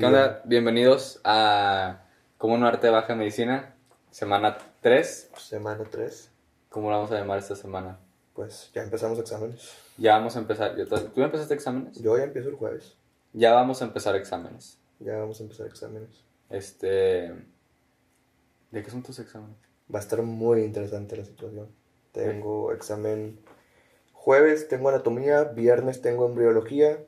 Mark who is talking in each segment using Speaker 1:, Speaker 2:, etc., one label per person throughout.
Speaker 1: ¿Qué onda? Bienvenidos a Como un arte baja medicina, semana 3.
Speaker 2: Semana 3.
Speaker 1: ¿Cómo la vamos a llamar esta semana?
Speaker 2: Pues ya empezamos exámenes.
Speaker 1: Ya vamos a empezar. ¿Tú ya empezaste exámenes?
Speaker 2: Yo ya empiezo el jueves.
Speaker 1: Ya vamos a empezar exámenes.
Speaker 2: Ya vamos a empezar exámenes.
Speaker 1: Este. ¿De qué son tus exámenes?
Speaker 2: Va a estar muy interesante la situación. Tengo examen jueves, tengo anatomía, viernes tengo embriología,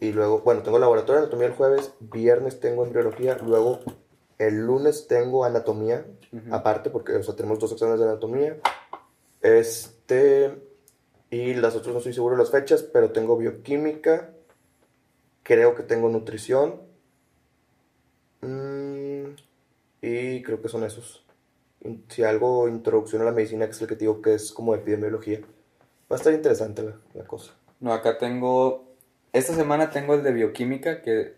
Speaker 2: y luego, bueno, tengo laboratorio de anatomía el jueves, viernes tengo embriología, luego el lunes tengo anatomía, aparte, porque o sea, tenemos dos exámenes de anatomía. Este, y las otras no estoy seguro de las fechas, pero tengo bioquímica, creo que tengo nutrición, mm, y creo que son esos. Si algo, introducción a la medicina, que es el que digo que es como epidemiología. Va a estar interesante la, la cosa.
Speaker 1: No, acá tengo esta semana tengo el de bioquímica que.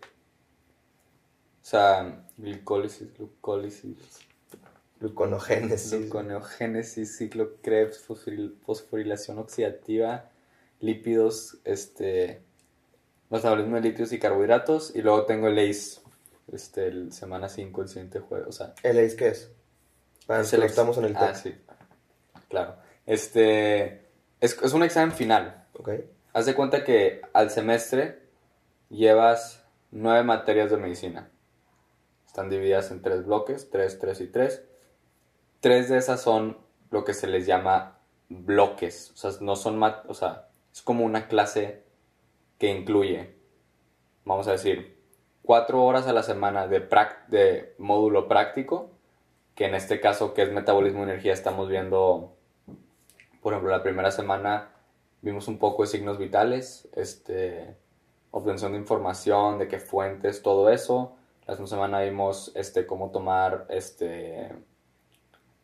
Speaker 1: O sea, glicólisis, glucólisis.
Speaker 2: Gluconogénesis.
Speaker 1: Gluconogénesis, ciclo Krebs, fosforilación oxidativa, lípidos, este. Metabolismo de lípidos y carbohidratos. Y luego tengo el ACE, este, el semana 5, el siguiente jueves. O sea,
Speaker 2: ¿El ACE qué es? Para que estamos en el
Speaker 1: Ah, sí. Claro. Este. Es, es un examen final.
Speaker 2: Ok.
Speaker 1: Haz de cuenta que al semestre llevas nueve materias de medicina. Están divididas en tres bloques, tres, tres y tres. Tres de esas son lo que se les llama bloques. O sea, no son o sea, es como una clase que incluye, vamos a decir, cuatro horas a la semana de, de módulo práctico, que en este caso, que es metabolismo y energía, estamos viendo, por ejemplo, la primera semana vimos un poco de signos vitales, este, obtención de información, de qué fuentes, todo eso. La segunda semana vimos este, cómo tomar este,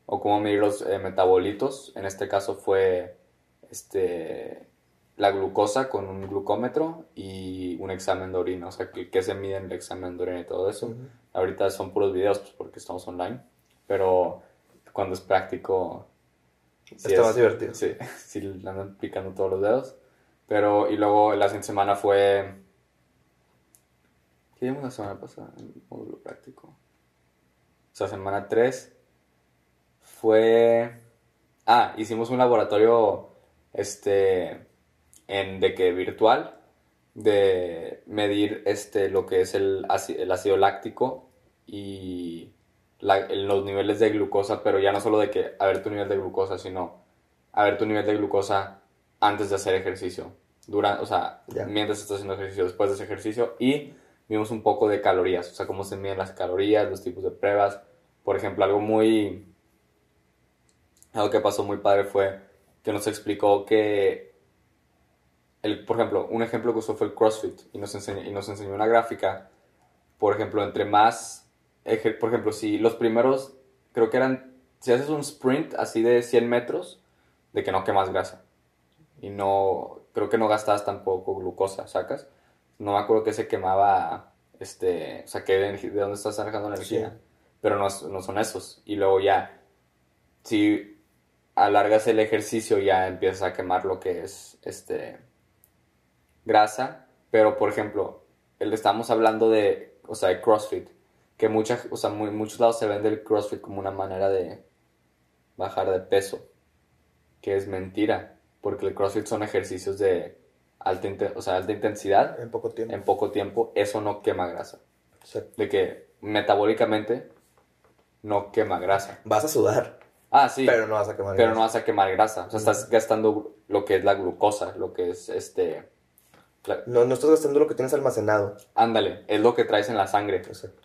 Speaker 1: o cómo medir los eh, metabolitos. En este caso fue este, la glucosa con un glucómetro y un examen de orina. O sea, qué, se mide en el examen de orina y todo eso. Ahorita son puros videos pues, porque estamos online, pero cuando es práctico
Speaker 2: Está más divertido.
Speaker 1: Sí, sí, le andan picando todos los dedos. Pero, y luego la siguiente semana fue. ¿Qué vimos la semana pasada? En el módulo práctico. O sea, semana 3 fue. Ah, hicimos un laboratorio. Este. En, de que virtual. De medir este, lo que es el el ácido láctico. Y los niveles de glucosa, pero ya no solo de que a ver tu nivel de glucosa, sino a ver tu nivel de glucosa antes de hacer ejercicio, durante, o sea, mientras estás haciendo ejercicio, después de ese ejercicio, y vimos un poco de calorías, o sea, cómo se miden las calorías, los tipos de pruebas. Por ejemplo, algo muy. Algo que pasó muy padre fue que nos explicó que. El, por ejemplo, un ejemplo que usó fue el CrossFit y nos, enseñó, y nos enseñó una gráfica. Por ejemplo, entre más por ejemplo, si los primeros, creo que eran, si haces un sprint así de 100 metros, de que no quemas grasa. Y no, creo que no gastabas tampoco glucosa, ¿sacas? No me acuerdo que se quemaba, este, o sea, que de, de dónde estás sacando energía. Pero no, no son esos. Y luego ya, si alargas el ejercicio, ya empiezas a quemar lo que es, este, grasa. Pero, por ejemplo, el, estamos hablando de, o sea, de CrossFit que muchas, o sea, muy, muchos lados se vende el CrossFit como una manera de bajar de peso, que es mentira, porque el CrossFit son ejercicios de alta, o sea, alta intensidad
Speaker 2: en poco tiempo.
Speaker 1: En poco tiempo, eso no quema grasa. De que metabólicamente no quema grasa.
Speaker 2: Vas a sudar.
Speaker 1: Ah, sí.
Speaker 2: Pero no vas a quemar
Speaker 1: Pero no vas a quemar grasa. O sea, estás gastando lo que es la glucosa, lo que es este
Speaker 2: no, no estás gastando lo que tienes almacenado.
Speaker 1: Ándale, es lo que traes en la sangre.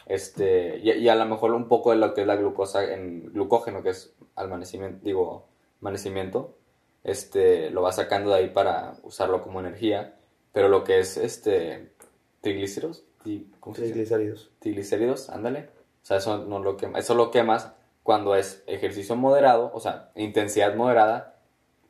Speaker 1: Este, y, a lo mejor un poco de lo que es la glucosa en glucógeno, que es almacenamiento, digo, almacenamiento, este, lo vas sacando de ahí para usarlo como energía. Pero lo que es este triglicéridos,
Speaker 2: ¿cómo se triglicéridos.
Speaker 1: Triglicéridos, ándale. O sea, eso no lo quema, eso lo quemas cuando es ejercicio moderado, o sea, intensidad moderada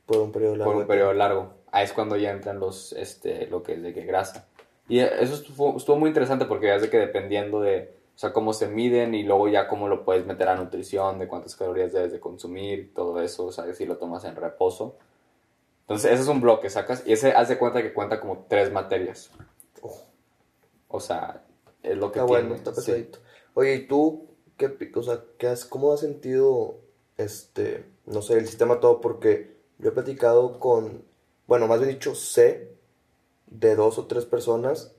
Speaker 2: por un periodo largo.
Speaker 1: Por un periodo largo ahí es cuando ya entran los, este, lo que es de que grasa. Y eso estuvo, estuvo muy interesante porque es de que dependiendo de, o sea, cómo se miden y luego ya cómo lo puedes meter a nutrición, de cuántas calorías debes de consumir, todo eso, o sea, si lo tomas en reposo. Entonces, ese es un bloque, sacas, y ese haz de cuenta que cuenta como tres materias. O sea, es lo que
Speaker 2: Está
Speaker 1: tiene.
Speaker 2: bueno, está
Speaker 1: sí.
Speaker 2: pesadito. Oye, ¿y tú qué, o sea, qué has, cómo has sentido, este, no sé, el sistema todo? Porque yo he platicado con, bueno, más bien dicho, sé de dos o tres personas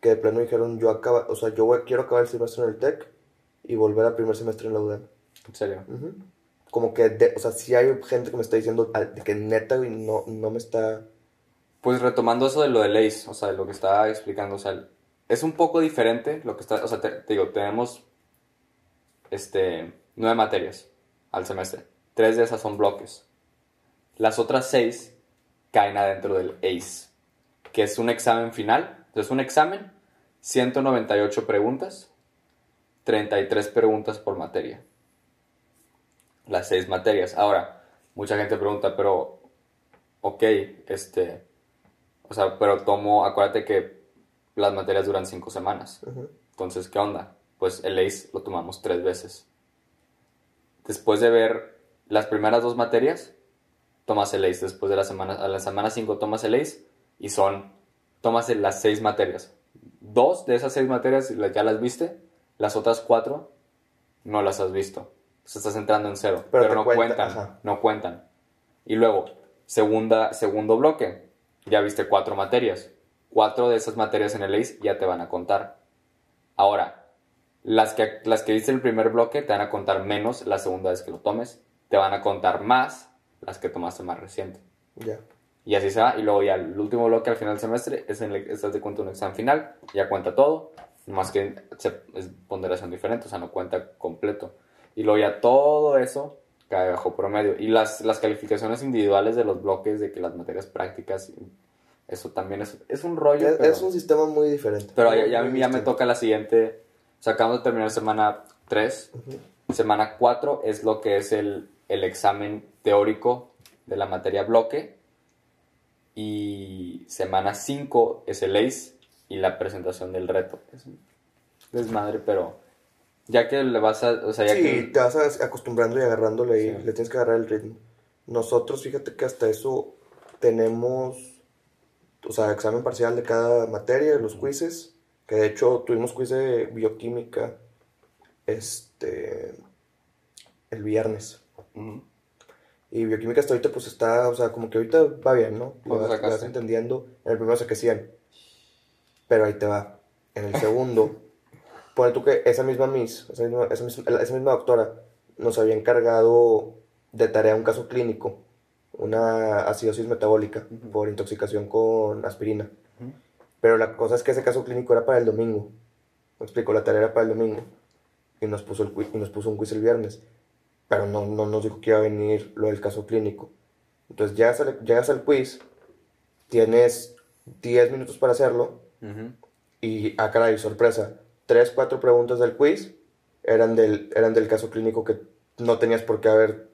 Speaker 2: que de plano dijeron, yo acaba, o sea, yo voy- quiero acabar el semestre en el TEC y volver al primer semestre en la UDEM.
Speaker 1: En serio.
Speaker 2: Ujú. Como que, de- o sea, sí hay gente que me está diciendo de que neta, no, no me está...
Speaker 1: Pues retomando eso de lo de LACE, o sea, de lo que estaba explicando, o sea, es un poco diferente lo que está, o sea, te, te digo, tenemos este, nueve materias al semestre. Tres de esas son bloques. Las otras seis caen adentro del ACE, que es un examen final. Entonces, un examen, 198 preguntas, 33 preguntas por materia. Las seis materias. Ahora, mucha gente pregunta, pero, ok, este, o sea, pero tomo, acuérdate que las materias duran cinco semanas. Entonces, ¿qué onda? Pues el ACE lo tomamos tres veces. Después de ver las primeras dos materias, tomas el ACE. Después de la semana, a la semana 5 tomas el ACE y son, tomas las seis materias. Dos de esas seis materias la- ya las viste, las otras cuatro no las has visto. Entonces estás entrando en cero,
Speaker 2: Pero
Speaker 1: no
Speaker 2: cuenta,
Speaker 1: cuentan,
Speaker 2: ajá.
Speaker 1: no cuentan. Y luego, segunda, segundo bloque, ya viste cuatro materias. Cuatro de esas materias en el ACE ya te van a contar. Ahora, las que, las que viste en el primer bloque te van a contar menos la segunda vez que lo tomes. Te van a contar más las que tomaste más reciente.
Speaker 2: Ya.
Speaker 1: Y así se va. Y luego ya el último bloque al final del semestre es en el, estás de cuenta un examen final. Ya cuenta todo. Más que se- es ponderación diferente, o sea, no cuenta completo. Y luego ya todo eso cae bajo promedio. Y las, las calificaciones individuales de los bloques, de que las materias prácticas, eso también es, es un rollo.
Speaker 2: Es,
Speaker 1: pero-
Speaker 2: es un sistema muy diferente.
Speaker 1: pero ya, ya ya me toca la siguiente. O sea, acabamos de terminar semana 3. Semana 4 es lo que es el, el examen teórico de la materia bloque. Y semana 5 es el ACE y la presentación del reto. Es un desmadre, pero ya que le vas a. O sea, ya
Speaker 2: Sí,
Speaker 1: que.
Speaker 2: te vas acostumbrando y agarrándole y
Speaker 1: Sí.
Speaker 2: le tienes que agarrar el ritmo. Nosotros, fíjate que hasta eso tenemos, o sea, examen parcial de cada materia, los quizzes, que de hecho tuvimos quiz de bioquímica este el viernes. Y bioquímica hasta ahorita pues está, o sea, como que ahorita va bien, ¿no? Lo
Speaker 1: ¿Cuánto
Speaker 2: vas, vas entendiendo. En el primero saqué 100. Pero ahí te va. En el segundo, pone tú que esa misma Miss, esa misma, esa misma, esa misma doctora, nos había encargado de tarea un caso clínico, una acidosis metabólica por intoxicación con aspirina. Pero la cosa es que ese caso clínico era para el domingo. Me explico, la tarea era para el domingo. Y nos puso, el, y nos puso un quiz el viernes. Pero no, no nos dijo que iba a venir lo del caso clínico. Entonces llegas al, llegas al quiz, tienes 10 minutos para hacerlo.
Speaker 1: Ujú.
Speaker 2: Y, ah, caray, sorpresa. Tres, cuatro preguntas del quiz eran del, eran del caso clínico que no tenías por qué haber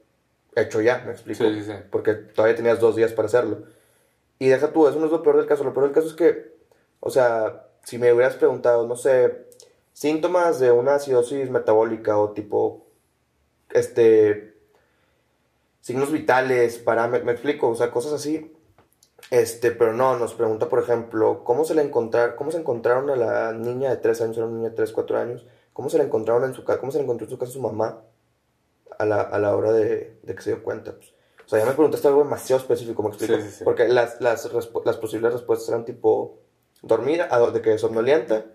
Speaker 2: hecho ya, ¿me explico?
Speaker 1: Sí, sí, sí.
Speaker 2: Porque todavía tenías dos días para hacerlo. Y deja tú, eso no es lo peor del caso. Lo peor del caso es que, o sea, si me hubieras preguntado, no sé, síntomas de una acidosis metabólica o tipo, este, signos vitales, parámetros, me explico, o sea, cosas así. Este, pero no, nos pregunta, por ejemplo, ¿cómo se le encontrar, cómo se encontraron a la niña de 3 años, era una niña de 3, 4 años, cómo se le encontraron en su casa, cómo se le encontró en su casa su mamá a la, a la hora de, de que se dio cuenta? Pues, o sea, ya me preguntaste algo demasiado específico, ¿me explico?
Speaker 1: Sí, sí, sí.
Speaker 2: Porque las, las, las posibles respuestas eran tipo dormida, ah, de que somnolienta,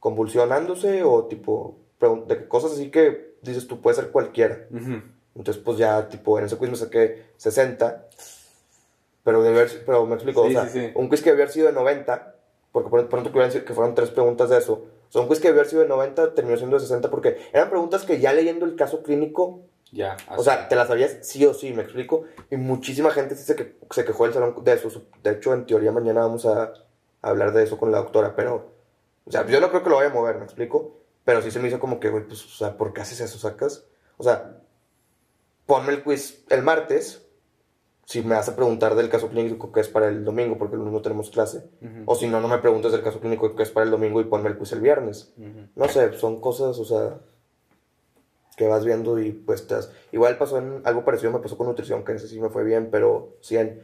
Speaker 2: convulsionándose o tipo, de cosas así que dices tú, puede ser cualquiera.
Speaker 1: Ujú.
Speaker 2: Entonces, pues ya, tipo, en ese quiz me saqué 60. Pero, de haber, pero me explico,
Speaker 1: Sí,
Speaker 2: o sea,
Speaker 1: sí, sí.
Speaker 2: un quiz que debió haber sido de 90, porque por que sido- que fueron tres preguntas de eso. O sea, un quiz que debió haber sido de 90 terminó siendo de 60 porque eran preguntas que ya leyendo el caso clínico,
Speaker 1: Ya.
Speaker 2: o sea, te las sabías sí o sí, me explico. Y muchísima gente sí se, que, se quejó del salón de eso. De hecho, en teoría mañana vamos a, a hablar de eso con la doctora, pero, o sea, yo no creo que lo vaya a mover, me explico. Pero sí se me hizo como que, güey, pues, o sea, ¿por qué haces eso? ¿Sacas? O sea, ponme el quiz el martes. Si me vas a preguntar del caso clínico que es para el domingo, porque el lunes no tenemos clase. O si no, no me preguntes del caso clínico que es para el domingo y ponme el quiz el viernes. No sé, son cosas, o sea, que vas viendo y pues estás... Igual pasó en algo parecido, me pasó con nutrición, que ese sí me fue bien, pero 100,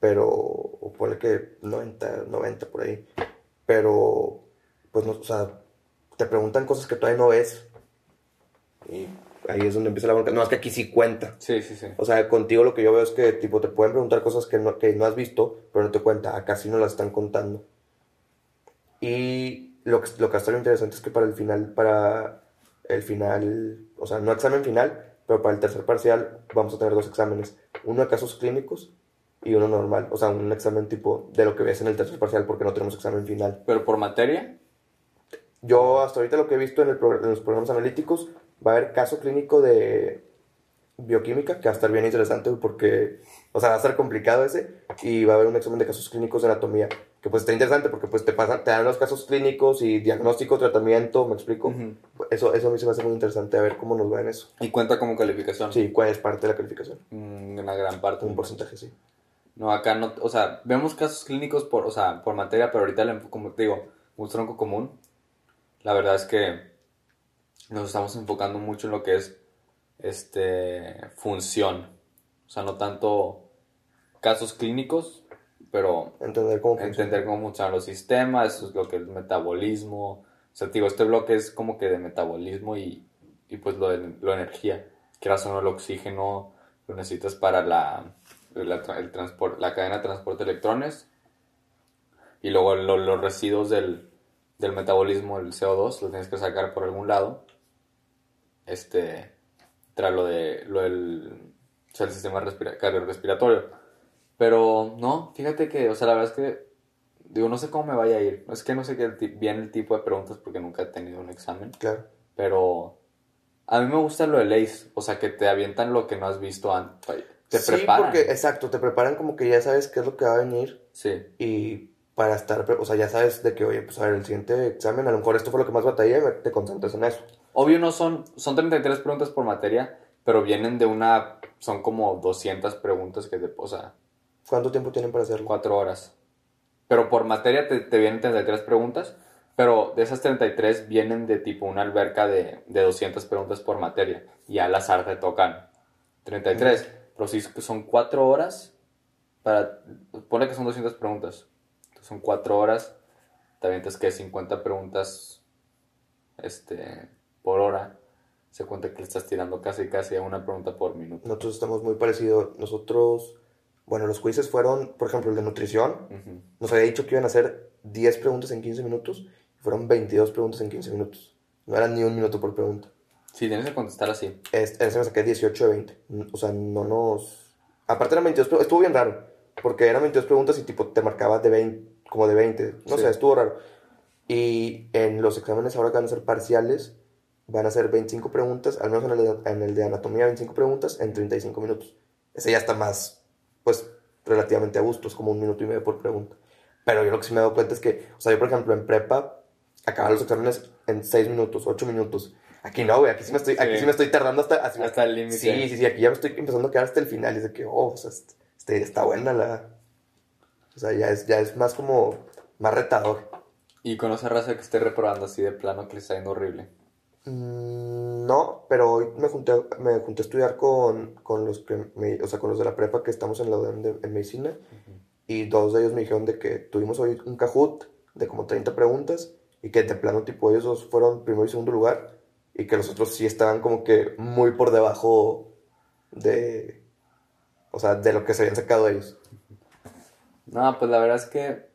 Speaker 2: pero, o ponle que 90, 90 por ahí. Pero, pues, no, o sea, te preguntan cosas que todavía no ves. Y ahí es donde empieza la bronca. No, es que aquí sí cuenta.
Speaker 1: Sí, sí, sí.
Speaker 2: O sea, contigo lo que yo veo es que, tipo, te pueden preguntar cosas que no, que no has visto, pero no te cuenta. Acá sí no las están contando. Y lo que, lo que está lo interesante es que para el final, para el final, o sea, no examen final, pero para el tercer parcial vamos a tener dos exámenes. Uno de casos clínicos y uno normal. O sea, un examen tipo de lo que ves en el tercer parcial porque no tenemos examen final.
Speaker 1: ¿Pero por materia?
Speaker 2: Yo hasta ahorita lo que he visto en, el pro- en los programas analíticos va a haber caso clínico de bioquímica, que va a estar bien interesante porque, o sea, va a estar complicado ese, y va a haber un examen de casos clínicos de anatomía, que pues está interesante porque pues te pasan, te dan los casos clínicos y diagnóstico, tratamiento, ¿me explico?
Speaker 1: Ujú.
Speaker 2: Eso, eso a mí se me hace muy interesante, a ver cómo nos va en eso.
Speaker 1: ¿Y cuenta como calificación?
Speaker 2: Sí, cuál es parte de la calificación.
Speaker 1: Mm, Una gran parte.
Speaker 2: Un porcentaje, sí.
Speaker 1: No, acá no, o sea, vemos casos clínicos por, o sea, por materia, pero ahorita, como te digo, un tronco común. La verdad es que nos estamos enfocando mucho en lo que es, este, función. O sea, no tanto casos clínicos, pero
Speaker 2: Entender cómo funciona.
Speaker 1: entender cómo funcionan los sistemas, eso es lo que es metabolismo. O sea, digo, este bloque es como que de metabolismo y, y pues lo de, lo de energía. Quieras o no, el oxígeno lo necesitas para la, el transpor- la cadena de transporte de electrones. Y luego lo- los residuos del, del metabolismo, el CO2, los tienes que sacar por algún lado. Este, tras lo, de, lo del, o sea, el sistema respira- cardiorrespiratorio. Pero no, fíjate que, o sea, la verdad es que, digo, no sé cómo me vaya a ir. Es que no sé qué ti- bien el tipo de preguntas porque nunca he tenido un examen.
Speaker 2: Claro.
Speaker 1: Pero a mí me gusta lo de LACE, o sea, que te avientan lo que no has visto antes. Te
Speaker 2: sí,
Speaker 1: preparan.
Speaker 2: porque, exacto, te preparan como que ya sabes qué es lo que va a venir
Speaker 1: Sí,
Speaker 2: y para estar, o sea, ya sabes de que, oye, pues a ver, el siguiente examen, a lo mejor esto fue lo que más batallé te concentras en eso.
Speaker 1: Obvio no son, son 33 preguntas por materia, pero vienen de una, son como 200 preguntas que te, o sea,
Speaker 2: ¿Cuánto tiempo tienen para hacerlo?
Speaker 1: 4 horas. Pero por materia te, te vienen 33 preguntas, pero de esas 33 vienen de tipo una alberca de, de 200 preguntas por materia y al azar te tocan 33. Pero si son 4 horas, para, pone que son 200 preguntas, son 4 horas, te avientas que 50 preguntas este, por hora. Se cuenta que le estás tirando casi casi a una pregunta por minuto.
Speaker 2: Nosotros estamos muy parecidos. Nosotros, bueno, los quizzes fueron, por ejemplo, el de nutrición.
Speaker 1: Ujú.
Speaker 2: Nos había dicho que iban a hacer 10 preguntas en 15 minutos. Fueron 22 preguntas en 15 minutos. No eran ni un minuto por pregunta.
Speaker 1: Sí, tienes que contestar así.
Speaker 2: Este, ese me saqué 18 de 20. O sea, no nos... Aparte eran 22 preguntas. Estuvo bien raro. Porque eran 22 preguntas y tipo te marcaba de 20, como de 20. No
Speaker 1: Sí.
Speaker 2: sé, estuvo raro. Y en los exámenes ahora que van a ser parciales, van a ser 25 preguntas, al menos en el, de, en el de anatomía 25 preguntas en 35 minutos. Ese ya está más, pues, relativamente a gusto, es como un minuto y medio por pregunta. Pero yo lo que sí me he dado cuenta es que, o sea, yo por ejemplo en prepa acababa los exámenes en 6 minutos, 8 minutos. Aquí no, güey, aquí sí me estoy, aquí
Speaker 1: Sí.
Speaker 2: sí me estoy tardando hasta, así-
Speaker 1: Hasta el límite.
Speaker 2: Sí, sí, sí, aquí ya me estoy empezando a quedar hasta el final. Y es de que, oh, o sea, este, está buena la. O sea, ya es, ya es más como. Más retador.
Speaker 1: Y conoce raza que esté reprobando así de plano que le está yendo horrible.
Speaker 2: Mm, no, pero hoy me junté, me junté a estudiar con, con los que me- o sea, con los de la prepa que estamos en la UDEM de- en medicina. Y dos de ellos me dijeron de que tuvimos hoy un Kahoot de como 30 preguntas. Y que de plano, tipo, ellos dos fueron primero y segundo lugar. Y que los otros sí estaban como que muy por debajo de. O sea, de lo que se habían sacado ellos.
Speaker 1: No, pues la verdad es que,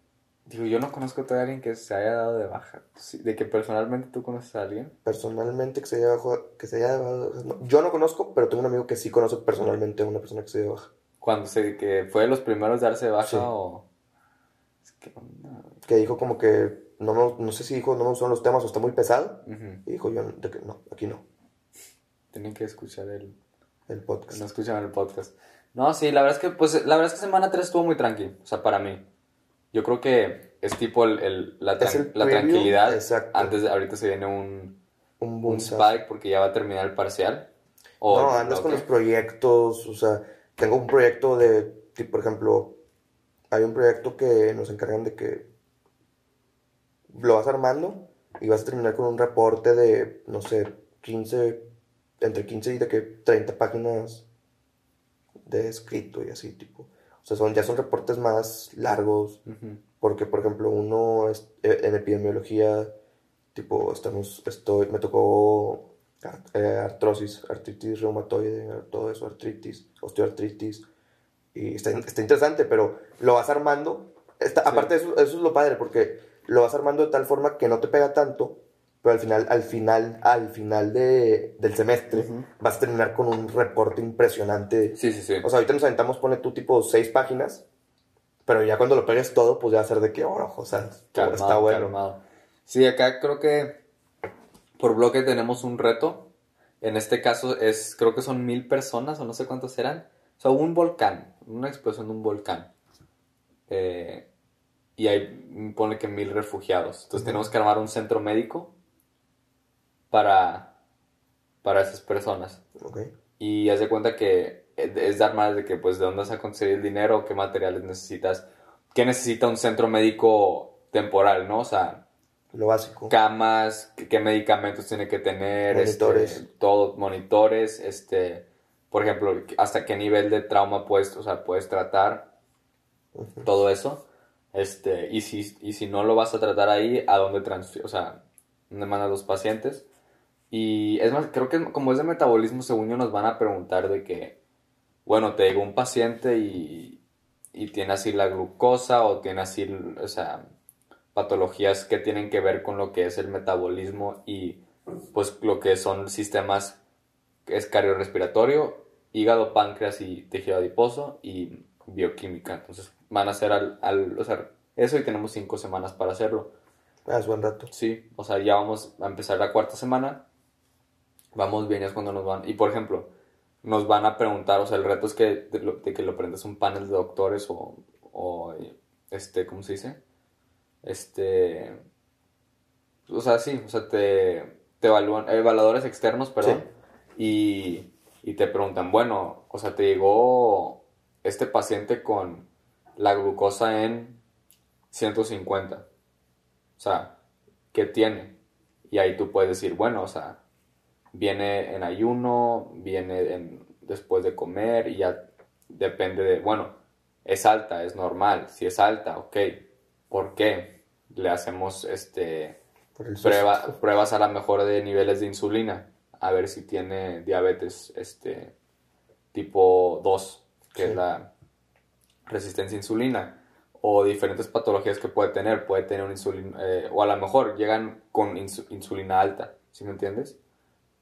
Speaker 1: digo, yo no conozco a alguien que se haya dado de baja. De que personalmente tú conoces a alguien.
Speaker 2: Personalmente que se haya bajo, que se haya dado- no, yo no conozco, pero tengo un amigo que sí conoce personalmente a una persona que se dio de baja.
Speaker 1: Cuando se, que fue de los primeros de darse de baja
Speaker 2: Sí.
Speaker 1: o... Es que, no.
Speaker 2: Que dijo como que, no, me- no sé si dijo, no me gustan los temas o está muy pesado. Y dijo yo, de que no, aquí no,
Speaker 1: Tienen que escuchar el...
Speaker 2: el podcast.
Speaker 1: No escuchan el podcast. No, sí, la verdad es que, pues, la verdad es que semana 3 estuvo muy tranqui. O sea, para mí. Yo creo que es tipo el, el- la,
Speaker 2: Es
Speaker 1: tran-
Speaker 2: el
Speaker 1: la tranquilidad.
Speaker 2: exacto.
Speaker 1: Antes de, ahorita se viene un,
Speaker 2: Un
Speaker 1: un spike porque ya va a terminar el parcial. O
Speaker 2: No, andas con los proyectos, o sea, tengo un proyecto de, tipo, por ejemplo, hay un proyecto que nos encargan de que lo vas armando y vas a terminar con un reporte de, no sé, 15, entre 15 y de que 30 páginas de escrito y así, tipo. O sea, son, ya son reportes más largos, porque, por ejemplo, uno es, eh, en epidemiología Tipo, estamos, estoy, me tocó eh, artrosis, artritis reumatoide, todo eso, artritis, osteoartritis. Y está, está interesante, pero lo vas armando. Está, Aparte, eso, eso es lo padre, porque lo vas armando de tal forma que no te pega tanto, pero al final, al final, al final de, del semestre vas a terminar con un reporte impresionante.
Speaker 1: Sí, sí, sí.
Speaker 2: O sea, ahorita nos aventamos, pone tú tipo seis páginas, pero ya cuando lo pegues todo, pues ya va a ser de que, oh, o sea, está bueno.
Speaker 1: Sí, acá creo que por bloque tenemos un reto. En este caso es, creo que son mil personas o no sé cuántos eran. O sea, un volcán, una explosión de un volcán. Eh, y ahí pone que mil refugiados. Entonces tenemos que armar un centro médico para, para esas personas. Y haz de cuenta que es dar más de que, pues, de dónde vas a conseguir el dinero, qué materiales necesitas, qué necesita un centro médico temporal, ¿no? O sea,
Speaker 2: lo básico.
Speaker 1: Camas, qué, medicamentos tiene que tener, este, monitores, todo, monitores, este, por ejemplo, hasta qué nivel de trauma puedes, o sea, puedes tratar, todo eso. Este, y si, y si no lo vas a tratar ahí, ¿a dónde transfieres? O sea, ¿dónde mandas los pacientes? Y es más, creo que como es de metabolismo, según yo, nos van a preguntar de que, bueno, te llegó un paciente y, y tiene así la glucosa o tiene así, o sea, patologías que tienen que ver con lo que es el metabolismo y pues lo que son sistemas, es cardiorrespiratorio, hígado, páncreas y tejido adiposo y bioquímica. Entonces van a hacer al, al o sea, eso y tenemos cinco semanas para hacerlo.
Speaker 2: Ah, es buen dato.
Speaker 1: Sí, o sea, ya vamos a empezar la cuarta semana. Vamos bien, es cuando nos van. Y por ejemplo, nos van a preguntar, o sea, el reto es que de, que lo prendas un panel de doctores o, o, este, ¿cómo se dice? Este, o sea, sí, o sea, te, te evalúan, evaluadores externos, perdón, y, y te preguntan, bueno, o sea, te llegó este paciente con la glucosa en 150. O sea, ¿qué tiene? Y ahí tú puedes decir, bueno, o sea, viene en ayuno, viene después de comer y ya depende de, bueno, es alta, es normal, si es alta, ok, ¿por qué? Le hacemos este pruebas a la mejor de niveles de insulina, a ver si tiene diabetes este tipo 2, que es la resistencia a insulina o diferentes patologías que puede tener. Puede tener un insulina, eh, o a lo mejor llegan con insulina alta, ¿sí me entiendes?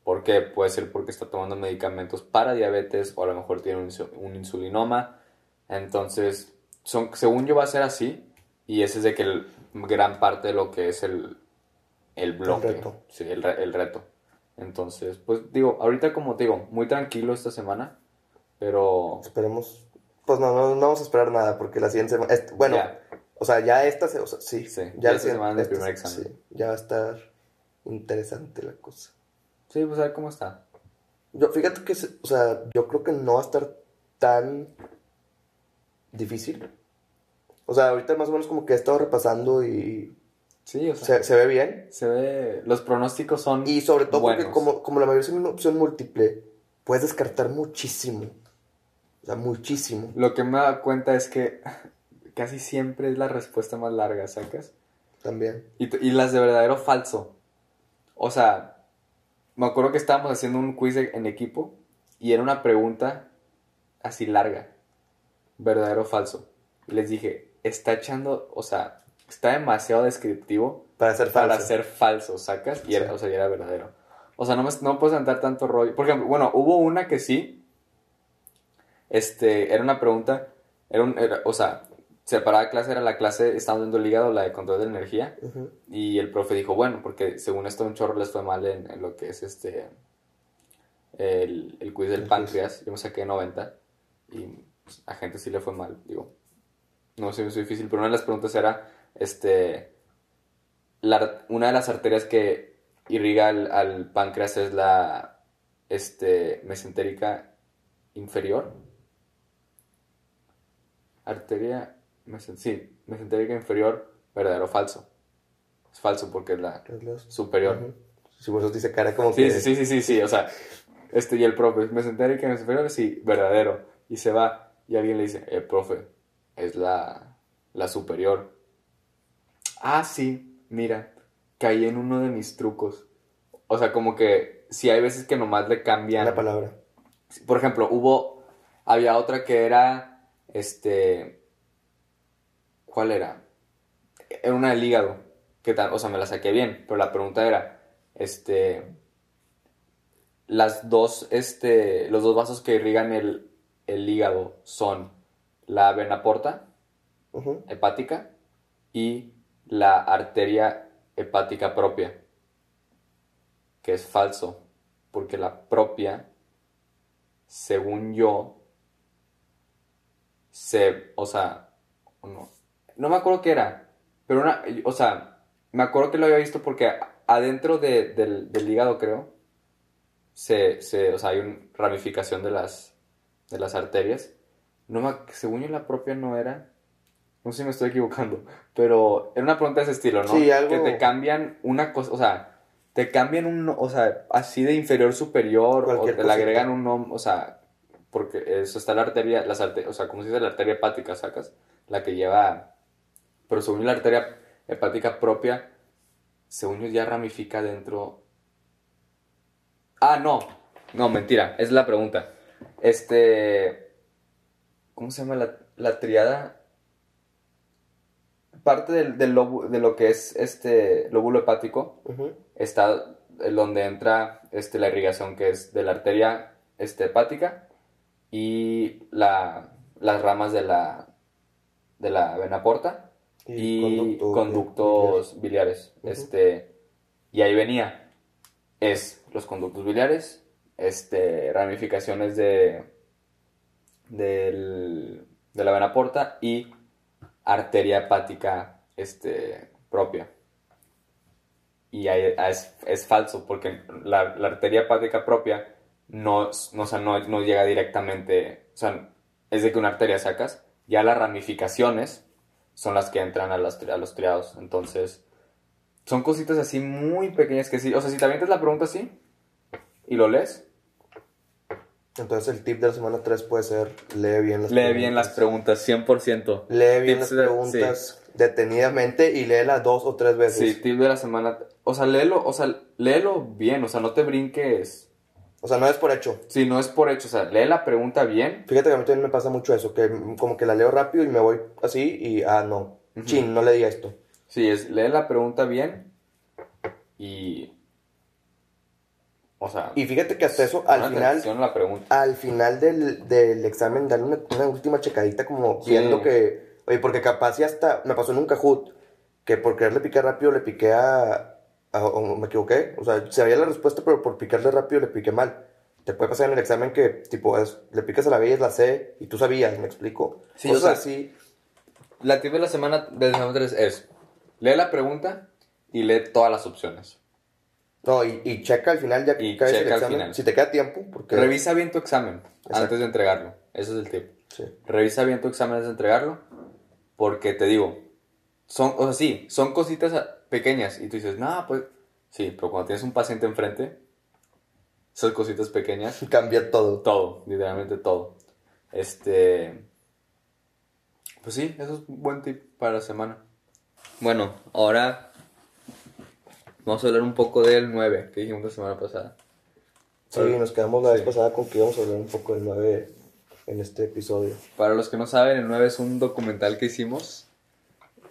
Speaker 1: Porque Puede ser porque está tomando medicamentos para diabetes o a lo mejor tiene un, insulinoma. Entonces, son, según yo va a ser así y ese es de que el, gran parte de lo que es el, el bloque. El reto. Sí, el, el reto. Entonces, pues digo, ahorita como te digo, muy tranquilo esta semana, pero...
Speaker 2: Esperemos pues no, no, vamos a esperar nada porque la siguiente semana. bueno, o sea, ya esta. O sea, sí,
Speaker 1: sí, ya, esta semana el primer examen.
Speaker 2: Sí, ya va a estar interesante la cosa.
Speaker 1: Sí, pues a ver cómo está.
Speaker 2: Yo, fíjate que, o sea, yo creo que no va a estar tan difícil. O sea, ahorita más o menos como que he estado repasando y.
Speaker 1: Sí, o sea.
Speaker 2: Se, ve bien.
Speaker 1: Se ve. Los pronósticos son.
Speaker 2: Y sobre todo porque, como, como la mayoría es una opción múltiple, puedes descartar muchísimo. O sea, muchísimo.
Speaker 1: Lo que me da cuenta es que casi siempre es la respuesta más larga, ¿sacas?
Speaker 2: También.
Speaker 1: Y, las de verdadero falso. O sea, me acuerdo que estábamos haciendo un quiz en equipo y era una pregunta así larga. Verdadero o falso. Y les dije, está ejando, o sea, está demasiado descriptivo
Speaker 2: para ser falso.
Speaker 1: Para ser falso, ¿sacas? Y era, o sea, y era verdadero. O sea, no, me, no puedes andar tanto rollo. Por ejemplo, bueno, hubo una que sí, este, era una pregunta, era un, o sea, separada clase era la clase, estábamos dando el hígado, la de control de energía, y el profe dijo, bueno, porque según esto un chorro les fue mal en, lo que es este, el, el quiz del páncreas, yo me saqué 90, y pues, a gente sí le fue mal, digo, no sé si es difícil, pero una de las preguntas era, este, una de las arterias que irriga al, al páncreas es la, este, mesentérica inferior, arteria, sí, mesentérica inferior, verdadero o falso. Es falso porque es la superior.
Speaker 2: Si vos dice cara como
Speaker 1: sí, que... Sí, sí, sí, sí, o sea, este y el profe, mesentérica inferior, sí, verdadero. Y se va y alguien le dice, el profe, es la, la superior. Ah, sí, mira, caí en uno de mis trucos. O sea, como que si hay veces que nomás le cambian.
Speaker 2: La palabra.
Speaker 1: Por ejemplo, hubo. Había otra que era. Este. ¿Cuál era? Era una del hígado. ¿Qué tal? O sea, me la saqué bien. Pero la pregunta era. Este. Las dos. Este. Los dos vasos que irrigan el, el hígado son la vena porta hepática y la arteria hepática propia, que es falso, porque la propia, según yo, se, o sea, no, no me acuerdo qué era, pero una, o sea, me acuerdo que lo había visto porque adentro de- del, del hígado, creo, se, se, o sea, hay una ramificación de las, de las arterias. No me, según yo la propia no era, no sé si me estoy equivocando, pero era una pregunta de ese estilo, ¿no?
Speaker 2: Sí, algo-
Speaker 1: Que te cambian una cosa, o sea, te cambian un, o sea, así de inferior superior,
Speaker 2: Cualquier
Speaker 1: o te le agregan un nombre, o sea, porque eso está la arteria, las arte- o sea, como se dice la arteria hepática, sacas, la que lleva, pero según la arteria hepática propia, según yo ya ramifica dentro. Ah, no, no, mentira, es la pregunta. Este, ¿cómo se llama la, la triada? Parte del, del de lo que es este lóbulo hepático está donde entra este, la irrigación que es de la arteria este, hepática y la, las ramas de la, de la vena porta y,
Speaker 2: conducto-
Speaker 1: conductos biliares. Este, y ahí venía, es los conductos biliares, este, ramificaciones de, del- de la vena porta y arteria hepática este, propia. Y ahí es, es falso, porque la, la arteria hepática propia no, no, o sea, no, no llega directamente, o sea, es de que una arteria sacas, ya las ramificaciones son las que entran a, las, a los triados. Entonces, son cositas así muy pequeñas que sí, o sea, si te avientas la pregunta así y lo lees,
Speaker 2: Entonces el tip de la semana 3 puede ser lee bien las
Speaker 1: lee bien las preguntas, 100%.
Speaker 2: Lee bien
Speaker 1: Tips
Speaker 2: las
Speaker 1: de-
Speaker 2: preguntas detenidamente y léelas dos o tres veces.
Speaker 1: Sí, tip de la semana. O sea, léelo, o sea, léelo bien, o sea, no te brinques.
Speaker 2: O sea, no es por hecho.
Speaker 1: Si no es por hecho, o sea, lee la pregunta bien.
Speaker 2: Fíjate que a mí también me pasa mucho eso, que como que la leo rápido y me voy así y, ah, no. Chin, no le di a esto.
Speaker 1: Sí, es lee la pregunta bien y. O sea,
Speaker 2: Y fíjate que hasta eso, al final,
Speaker 1: la pregunta.
Speaker 2: al final del, del examen, darle una, una última checadita como
Speaker 1: Sí.
Speaker 2: viendo que, oye, porque capaz ya hasta, me pasó en un Kahoot, que por quererle picar rápido le piqué a- o me equivoqué, o sea, sabía la respuesta, pero por picarle rápido le piqué mal. Te puede pasar en el examen que, tipo, es, le picas a la B y es la C, y tú sabías, ¿me explico?
Speaker 1: Sí,
Speaker 2: Cosas
Speaker 1: o sea,
Speaker 2: así,
Speaker 1: La tip de la semana de la semana tres es: lee la pregunta y lee todas las opciones.
Speaker 2: no, y, y checa al final ya que
Speaker 1: Y
Speaker 2: caes el
Speaker 1: checa al
Speaker 2: examen,
Speaker 1: final.
Speaker 2: si te queda tiempo, porque...
Speaker 1: Revisa bien tu examen
Speaker 2: Exacto.
Speaker 1: antes de entregarlo. Ese es el tip.
Speaker 2: Sí.
Speaker 1: Revisa bien tu examen antes de entregarlo. Porque te digo, son, o sea, sí, son cositas ah, pequeñas. Y tú dices, no, pues, sí, pero cuando tienes un paciente enfrente, esas cositas pequeñas,
Speaker 2: Cambia todo.
Speaker 1: todo, literalmente todo. Este. Pues sí, eso es un buen tip para la semana. Bueno, ahora vamos a hablar un poco del 9 que dijimos la semana pasada.
Speaker 2: Sí, nos quedamos la vez
Speaker 1: Sí.
Speaker 2: pasada con que íbamos a hablar un poco del 9 en este episodio.
Speaker 1: Para los que no saben, el 9 es un documental que hicimos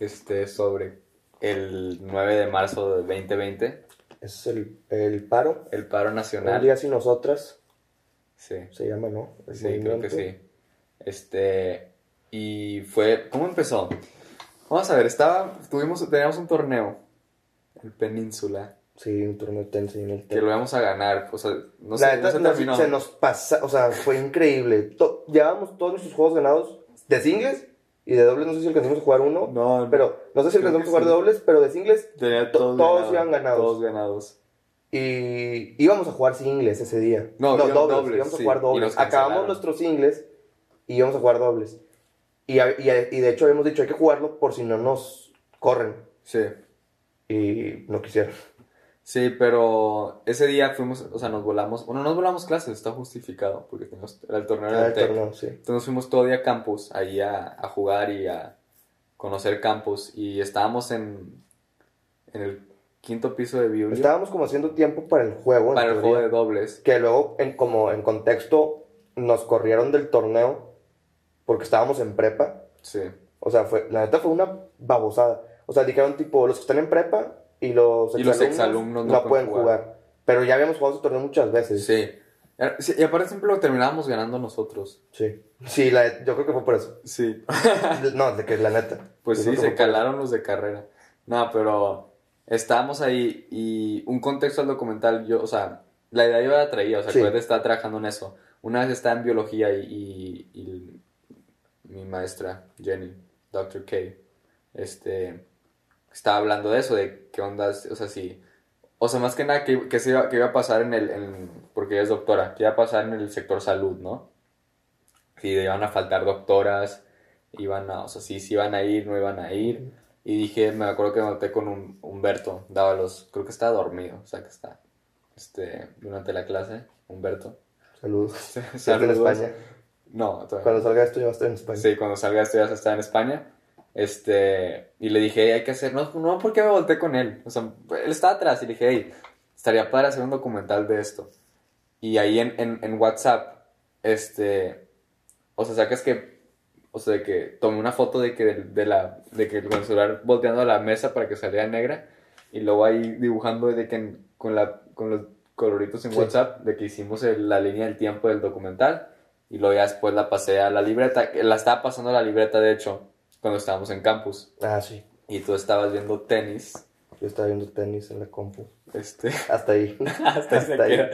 Speaker 1: este, sobre el 9 de marzo de 2020,
Speaker 2: Es el, el paro.
Speaker 1: el paro
Speaker 2: Un
Speaker 1: nacional.
Speaker 2: día sin nosotras,
Speaker 1: Sí,
Speaker 2: se llama, ¿no? El
Speaker 1: sí, creo que sí. Este, y fue, ¿cómo empezó? Vamos a ver, estaba, tuvimos, teníamos un torneo, el Península,
Speaker 2: Sí, un torneo de tenis en el
Speaker 1: que lo íbamos a ganar, o sea, no
Speaker 2: La
Speaker 1: no
Speaker 2: neta,
Speaker 1: se
Speaker 2: nos-
Speaker 1: terminó.
Speaker 2: se nos pasa, o sea, fue increíble. To- llevábamos todos nuestros juegos ganados de singles y de dobles, no sé si alcanzamos a jugar uno.
Speaker 1: No, no.
Speaker 2: Pero, no sé si alcanzamos a jugar
Speaker 1: sí.
Speaker 2: de dobles, pero de singles.
Speaker 1: Tenía
Speaker 2: to-
Speaker 1: todos,
Speaker 2: todos
Speaker 1: ganados,
Speaker 2: iban ganados.
Speaker 1: Todos ganados.
Speaker 2: Y íbamos a jugar singles ese día.
Speaker 1: No, íbamos
Speaker 2: dobles,
Speaker 1: dobles,
Speaker 2: íbamos a
Speaker 1: sí,
Speaker 2: jugar dobles. Acabamos nuestros singles y íbamos a jugar dobles. Y, y, y de hecho habíamos dicho hay que jugarlo por si no nos corren.
Speaker 1: Sí.
Speaker 2: Y no quisieron.
Speaker 1: Sí, pero ese día fuimos, o sea, nos volamos, bueno, nos volamos clases, está justificado, porque teníamos, era el torneo
Speaker 2: Ah,
Speaker 1: del
Speaker 2: el torneo, sí.
Speaker 1: Entonces nos fuimos todo día a campus, ahí a, a jugar y a conocer campus, y estábamos en, en el quinto piso de Biblia.
Speaker 2: Estábamos como haciendo tiempo para el juego.
Speaker 1: para el
Speaker 2: teoría,
Speaker 1: juego de dobles.
Speaker 2: Que luego, en, como en contexto, nos corrieron del torneo porque estábamos en prepa.
Speaker 1: Sí.
Speaker 2: O sea, fue, la neta fue una babosada. O sea, dijeron tipo, los que están en prepa y los
Speaker 1: Y los exalumnos no
Speaker 2: no,
Speaker 1: pueden
Speaker 2: jugar. Pero ya habíamos jugado ese torneo muchas veces.
Speaker 1: Sí. Era- sí, Y aparte siempre lo terminábamos ganando nosotros.
Speaker 2: Sí. Sí, la- yo creo que fue por eso.
Speaker 1: Sí.
Speaker 2: No, de que la neta.
Speaker 1: Pues
Speaker 2: Yo
Speaker 1: sí, se calaron los de carrera. No, pero estábamos ahí y un contexto al documental, yo, o sea, la idea yo la traía, o sea,
Speaker 2: Sí.
Speaker 1: que está trabajando en eso. Una vez estaba en biología y, y- y mi maestra, Jenny, Dr. K, este, estaba hablando de eso, de qué ondas, o sea, sí. O sea, más que nada, que, que, se iba, que iba a pasar en el, en- porque ella es doctora, que iba a pasar en el sector salud, ¿no? Si iban a faltar doctoras, iban a, o sea, sí, sí iban a ir, no iban a ir. Y dije, me acuerdo que me noté con un, Humberto, daba los, creo que estaba dormido, o sea, que está, este, durante la clase, Humberto.
Speaker 2: Saludos.
Speaker 1: Saludos.
Speaker 2: En España.
Speaker 1: No, todavía
Speaker 2: Cuando salga esto ya va a estar en España.
Speaker 1: Sí, cuando salga esto ya se está en España. Este, y le dije, "Hey, hay que hacer, no, no, ¿por qué me volteé con él? O sea, él estaba atrás y le dije, hey, estaría padre hacer un documental de esto. Y ahí en, en, en WhatsApp, este, o sea, sacas que, o sea, de que tomé una foto de que, de, de la, de que con el celular volteando a la mesa para que saliera negra y luego ahí dibujando de que con, la, con los coloritos en
Speaker 2: Sí.
Speaker 1: WhatsApp de que hicimos el- la línea del tiempo del documental y luego ya después la pasé a la libreta, la estaba pasando a la libreta de hecho cuando estábamos en campus
Speaker 2: Ah, sí.
Speaker 1: y tú estabas viendo tenis,
Speaker 2: Yo estaba viendo tenis en la compu.
Speaker 1: este,
Speaker 2: Hasta ahí.
Speaker 1: hasta, ahí
Speaker 2: Hasta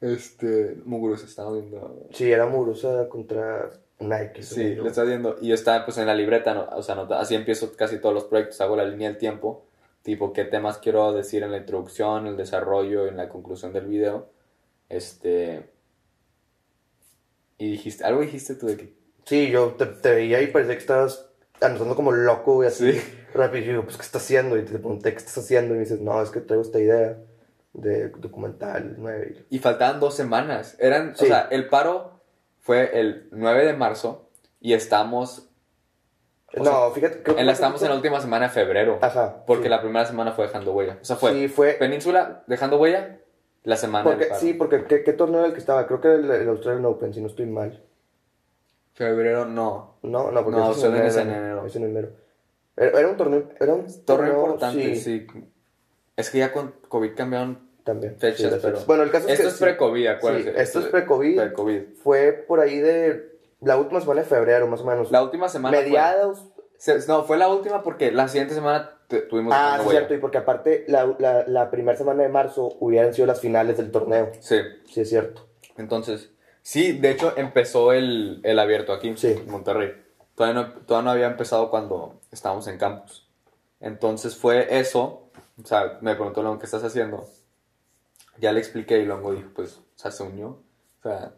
Speaker 1: este, Muguruza estaba viendo
Speaker 2: Sí, era Murusa contra Nike.
Speaker 1: Sí, le estás viendo. Y yo estaba pues en la libreta, ¿no? o sea, nota- así empiezo casi todos los proyectos, hago la línea del tiempo, tipo qué temas quiero decir en la introducción, el desarrollo, en la conclusión del video. Este... Y dijiste, algo dijiste tú de que...
Speaker 2: Sí, yo te, te veía y parecía que estabas anotando como loco y así.
Speaker 1: Sí.
Speaker 2: Rápido, y yo digo, pues, ¿qué estás haciendo? Y te pregunté, ¿qué estás haciendo? Y me dices, no, es que traigo esta idea de documental nueve.
Speaker 1: Y faltaban dos semanas. Eran,
Speaker 2: Sí.
Speaker 1: o sea, el paro fue el 9 de marzo y estamos...
Speaker 2: No, fíjate, creo que
Speaker 1: En la, estamos en la última semana de febrero.
Speaker 2: Ajá.
Speaker 1: Porque
Speaker 2: sí.
Speaker 1: la primera semana fue dejando huella. O sea, fue
Speaker 2: Sí, fue...
Speaker 1: Península dejando huella, la semana
Speaker 2: Porque,
Speaker 1: del paro.
Speaker 2: sí, porque ¿qué, ¿qué torneo era el que estaba? Creo que era el, el Australian Open, si no estoy mal.
Speaker 1: Febrero no.
Speaker 2: No, no, porque
Speaker 1: No, Australian es en
Speaker 2: enero. Es en enero. Era, era un torneo, era un
Speaker 1: Torneo importante,
Speaker 2: sí,
Speaker 1: sí. Es que ya con COVID cambiaron
Speaker 2: También.
Speaker 1: fechas,
Speaker 2: sí,
Speaker 1: pero...
Speaker 2: Bueno, el caso es
Speaker 1: Esto
Speaker 2: que
Speaker 1: es pre-COVID, acuérdense.
Speaker 2: Sí, esto es pre-COVID.
Speaker 1: Pre-COVID.
Speaker 2: Fue por ahí de la última semana de febrero, más o menos.
Speaker 1: La última semana
Speaker 2: Mediados.
Speaker 1: No, fue la última porque la siguiente semana tuvimos...
Speaker 2: Ah, sí, cierto, y porque aparte la, la, la primera semana de marzo hubieran sido las finales del torneo.
Speaker 1: Sí.
Speaker 2: Sí, es cierto.
Speaker 1: Entonces, sí, de hecho empezó el, el abierto aquí,
Speaker 2: Sí.
Speaker 1: en Monterrey. Todavía no, todavía no había empezado cuando estábamos en campus. Entonces fue eso, o sea, me preguntó luego, ¿qué estás haciendo? Ya le expliqué y luego dijo, pues, o sea, se unió, o sea,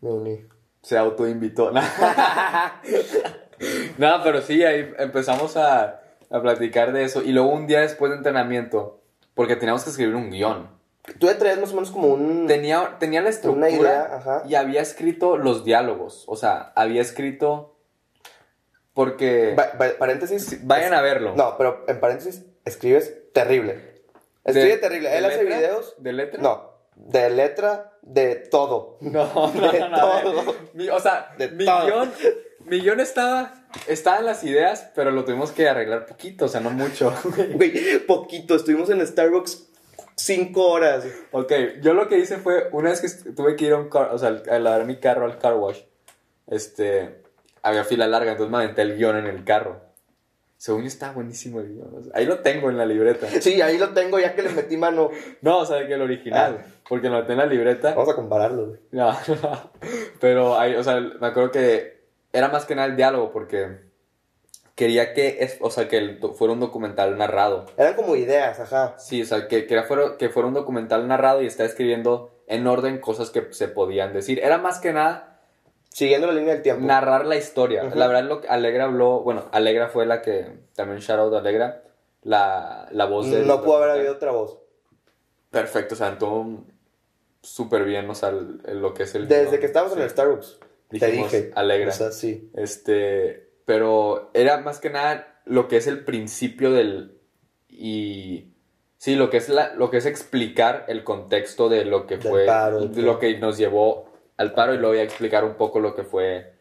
Speaker 2: Me uní.
Speaker 1: se autoinvitó. no, pero sí, ahí empezamos a, a platicar de eso. Y luego un día después de entrenamiento, porque teníamos que escribir un guion.
Speaker 2: Tú ya traías más o menos como un...
Speaker 1: Tenía, tenía la estructura
Speaker 2: Una idea, ajá.
Speaker 1: y había escrito los diálogos. O sea, había escrito porque...
Speaker 2: Paréntesis.
Speaker 1: Vayan a verlo.
Speaker 2: No, pero en paréntesis, escribes terrible. Escribe
Speaker 1: De-
Speaker 2: terrible.
Speaker 1: ¿de
Speaker 2: Él hace videos.
Speaker 1: ¿De letra?
Speaker 2: No, de letra, de todo.
Speaker 1: No, no,
Speaker 2: De
Speaker 1: no, no,
Speaker 2: todo.
Speaker 1: Mi- o sea,
Speaker 2: De
Speaker 1: mi
Speaker 2: todo.
Speaker 1: guion, mi guion estaba, estaba en las ideas, pero lo tuvimos que arreglar poquito, o sea, no mucho.
Speaker 2: Güey, poquito. Estuvimos en Starbucks cinco horas.
Speaker 1: ok, yo lo que hice fue, una vez que tuve que ir a un car, o sea, a lavar mi carro al car wash, este, había fila larga, entonces me aventé el guion en el carro. Según yo estaba buenísimo el guion, o sea, ahí lo tengo en la libreta.
Speaker 2: Sí, ahí lo tengo, ya que le metí mano.
Speaker 1: No, o sea, que el original,
Speaker 2: Ah.
Speaker 1: porque lo metí en la libreta.
Speaker 2: Vamos a compararlo, güey.
Speaker 1: No, no. Pero ahí, o sea, me acuerdo que era más que nada el diálogo porque quería que, es, o sea, que el fuera un documental narrado.
Speaker 2: Eran como ideas, ajá.
Speaker 1: Sí, o sea, que, que, era- fuera, que fuera un documental narrado y estaba escribiendo en orden cosas que se podían decir. Era más que nada
Speaker 2: Siguiendo la línea del tiempo.
Speaker 1: narrar la historia. La verdad, lo que Alegra habló, bueno, Alegra fue la que, también shout out a Alegra, la, la voz de...
Speaker 2: no pudo haber habido otra voz.
Speaker 1: Perfecto, o sea, todo súper bien, o sea, el- el- lo que es el...
Speaker 2: Desde que estábamos en el Starbucks. te
Speaker 1: Dijimos,
Speaker 2: dije.
Speaker 1: Alegra.
Speaker 2: O sea, sí.
Speaker 1: Este, pero era más que nada lo que es el principio del y Sí, lo que es la, lo que es explicar el contexto de lo que
Speaker 2: Del
Speaker 1: fue,
Speaker 2: paro,
Speaker 1: de lo que nos llevó al paro y luego voy a explicar un poco lo que fue,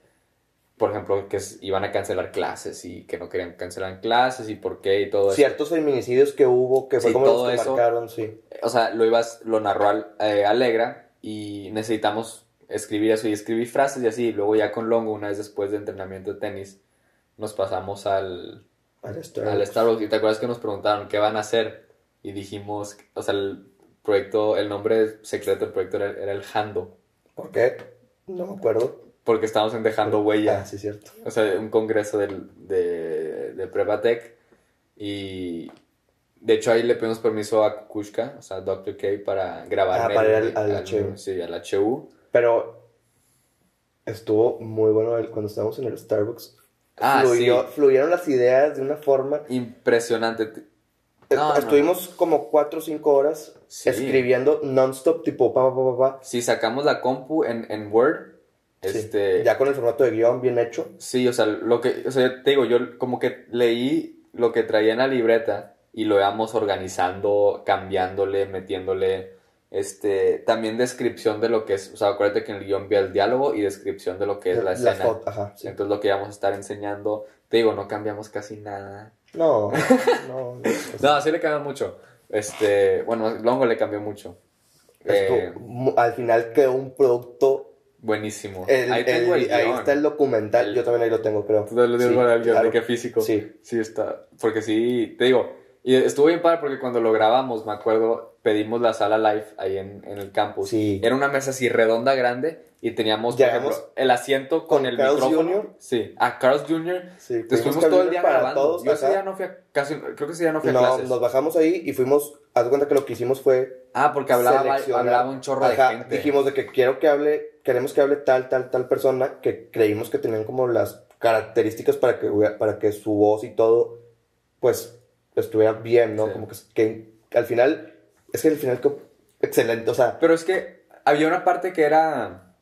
Speaker 1: por ejemplo, que es- iban a cancelar clases y que no querían cancelar clases y por qué y todo eso.
Speaker 2: Ciertos feminicidios que hubo, que fue
Speaker 1: Sí,
Speaker 2: como
Speaker 1: todo
Speaker 2: los que
Speaker 1: eso.
Speaker 2: marcaron, sí.
Speaker 1: O sea, lo ibas, lo narró al- eh, Alegra y necesitamos escribir eso y escribir frases y así. Y luego ya con Longo, una vez después de entrenamiento de tenis, nos pasamos al,
Speaker 2: Al
Speaker 1: al
Speaker 2: Starbucks.
Speaker 1: Y te acuerdas que nos preguntaron qué van a hacer y dijimos, o sea, el proyecto, el nombre secreto del proyecto era, era el Hando,
Speaker 2: ¿Por qué? No me acuerdo.
Speaker 1: porque estábamos en Dejando Huella,
Speaker 2: Ah, sí, cierto.
Speaker 1: o sea, un congreso del, de, de Prevatec y de hecho ahí le pedimos permiso a Kukushka, o sea, Dr. K para grabar
Speaker 2: Ah, para
Speaker 1: el-
Speaker 2: ir al- al HU.
Speaker 1: Sí, al HU.
Speaker 2: Pero estuvo muy bueno el- cuando estábamos en el Starbucks.
Speaker 1: Ah,
Speaker 2: Fluyó-
Speaker 1: sí.
Speaker 2: Fluyeron las ideas de una forma.
Speaker 1: Impresionante. No,
Speaker 2: Estuvimos como 4 o 5 horas
Speaker 1: Sí.
Speaker 2: escribiendo non-stop, tipo pa, pa, pa, pa.
Speaker 1: Si sacamos la compu en, en Word,
Speaker 2: Sí.
Speaker 1: este...
Speaker 2: Ya con el formato de guion bien hecho.
Speaker 1: Sí, o sea, lo que, o sea, te digo, yo como que leí lo que traía en la libreta y lo íbamos organizando, cambiándole, metiéndole, este, también descripción de lo que es, o sea, acuérdate que en el guion vi el diálogo y descripción de lo que es la
Speaker 2: Las
Speaker 1: escena.
Speaker 2: fotos, ajá, sí.
Speaker 1: Entonces lo que íbamos a estar enseñando, te digo, no cambiamos casi nada.
Speaker 2: No, no, no.
Speaker 1: No, sí le cambió mucho. Este, bueno, Longo le cambió mucho. Eh,
Speaker 2: al final quedó un producto.
Speaker 1: buenísimo.
Speaker 2: el-
Speaker 1: ahí tengo el,
Speaker 2: el- ahí está el documental. Yo también ahí lo tengo, creo.
Speaker 1: Tú lo digo
Speaker 2: Sí,
Speaker 1: con el guion
Speaker 2: claro.
Speaker 1: de qué físico.
Speaker 2: Sí.
Speaker 1: Sí, está. Porque sí, te digo. Y estuvo bien padre porque cuando lo grabamos, me acuerdo, pedimos la sala live ahí en, en el campus.
Speaker 2: Sí.
Speaker 1: Era una mesa así redonda, grande, y teníamos, por ejemplo, el asiento con,
Speaker 2: con
Speaker 1: el
Speaker 2: Carl's
Speaker 1: micrófono.
Speaker 2: Jr..
Speaker 1: Sí, a Carl's Jr.
Speaker 2: Sí,
Speaker 1: Entonces
Speaker 2: tuvimos
Speaker 1: fuimos
Speaker 2: que
Speaker 1: todo el día
Speaker 2: para
Speaker 1: grabando.
Speaker 2: todos
Speaker 1: Yo ese
Speaker 2: acá.
Speaker 1: día no fui a, casi, creo que ese día no fui a
Speaker 2: No,
Speaker 1: clases.
Speaker 2: nos bajamos ahí y fuimos. Haz de cuenta que lo que hicimos fue.
Speaker 1: Ah, porque hablaba, hablaba un chorro
Speaker 2: Ajá,
Speaker 1: de gente.
Speaker 2: Dijimos de que quiero que hable, queremos que hable tal, tal, tal persona que creímos que tenían como las características para que, para que su voz y todo, pues, estuviera bien, ¿no?
Speaker 1: Sí.
Speaker 2: Como que, que al final, es que al final, excelente, o sea,
Speaker 1: Pero es que había una parte que era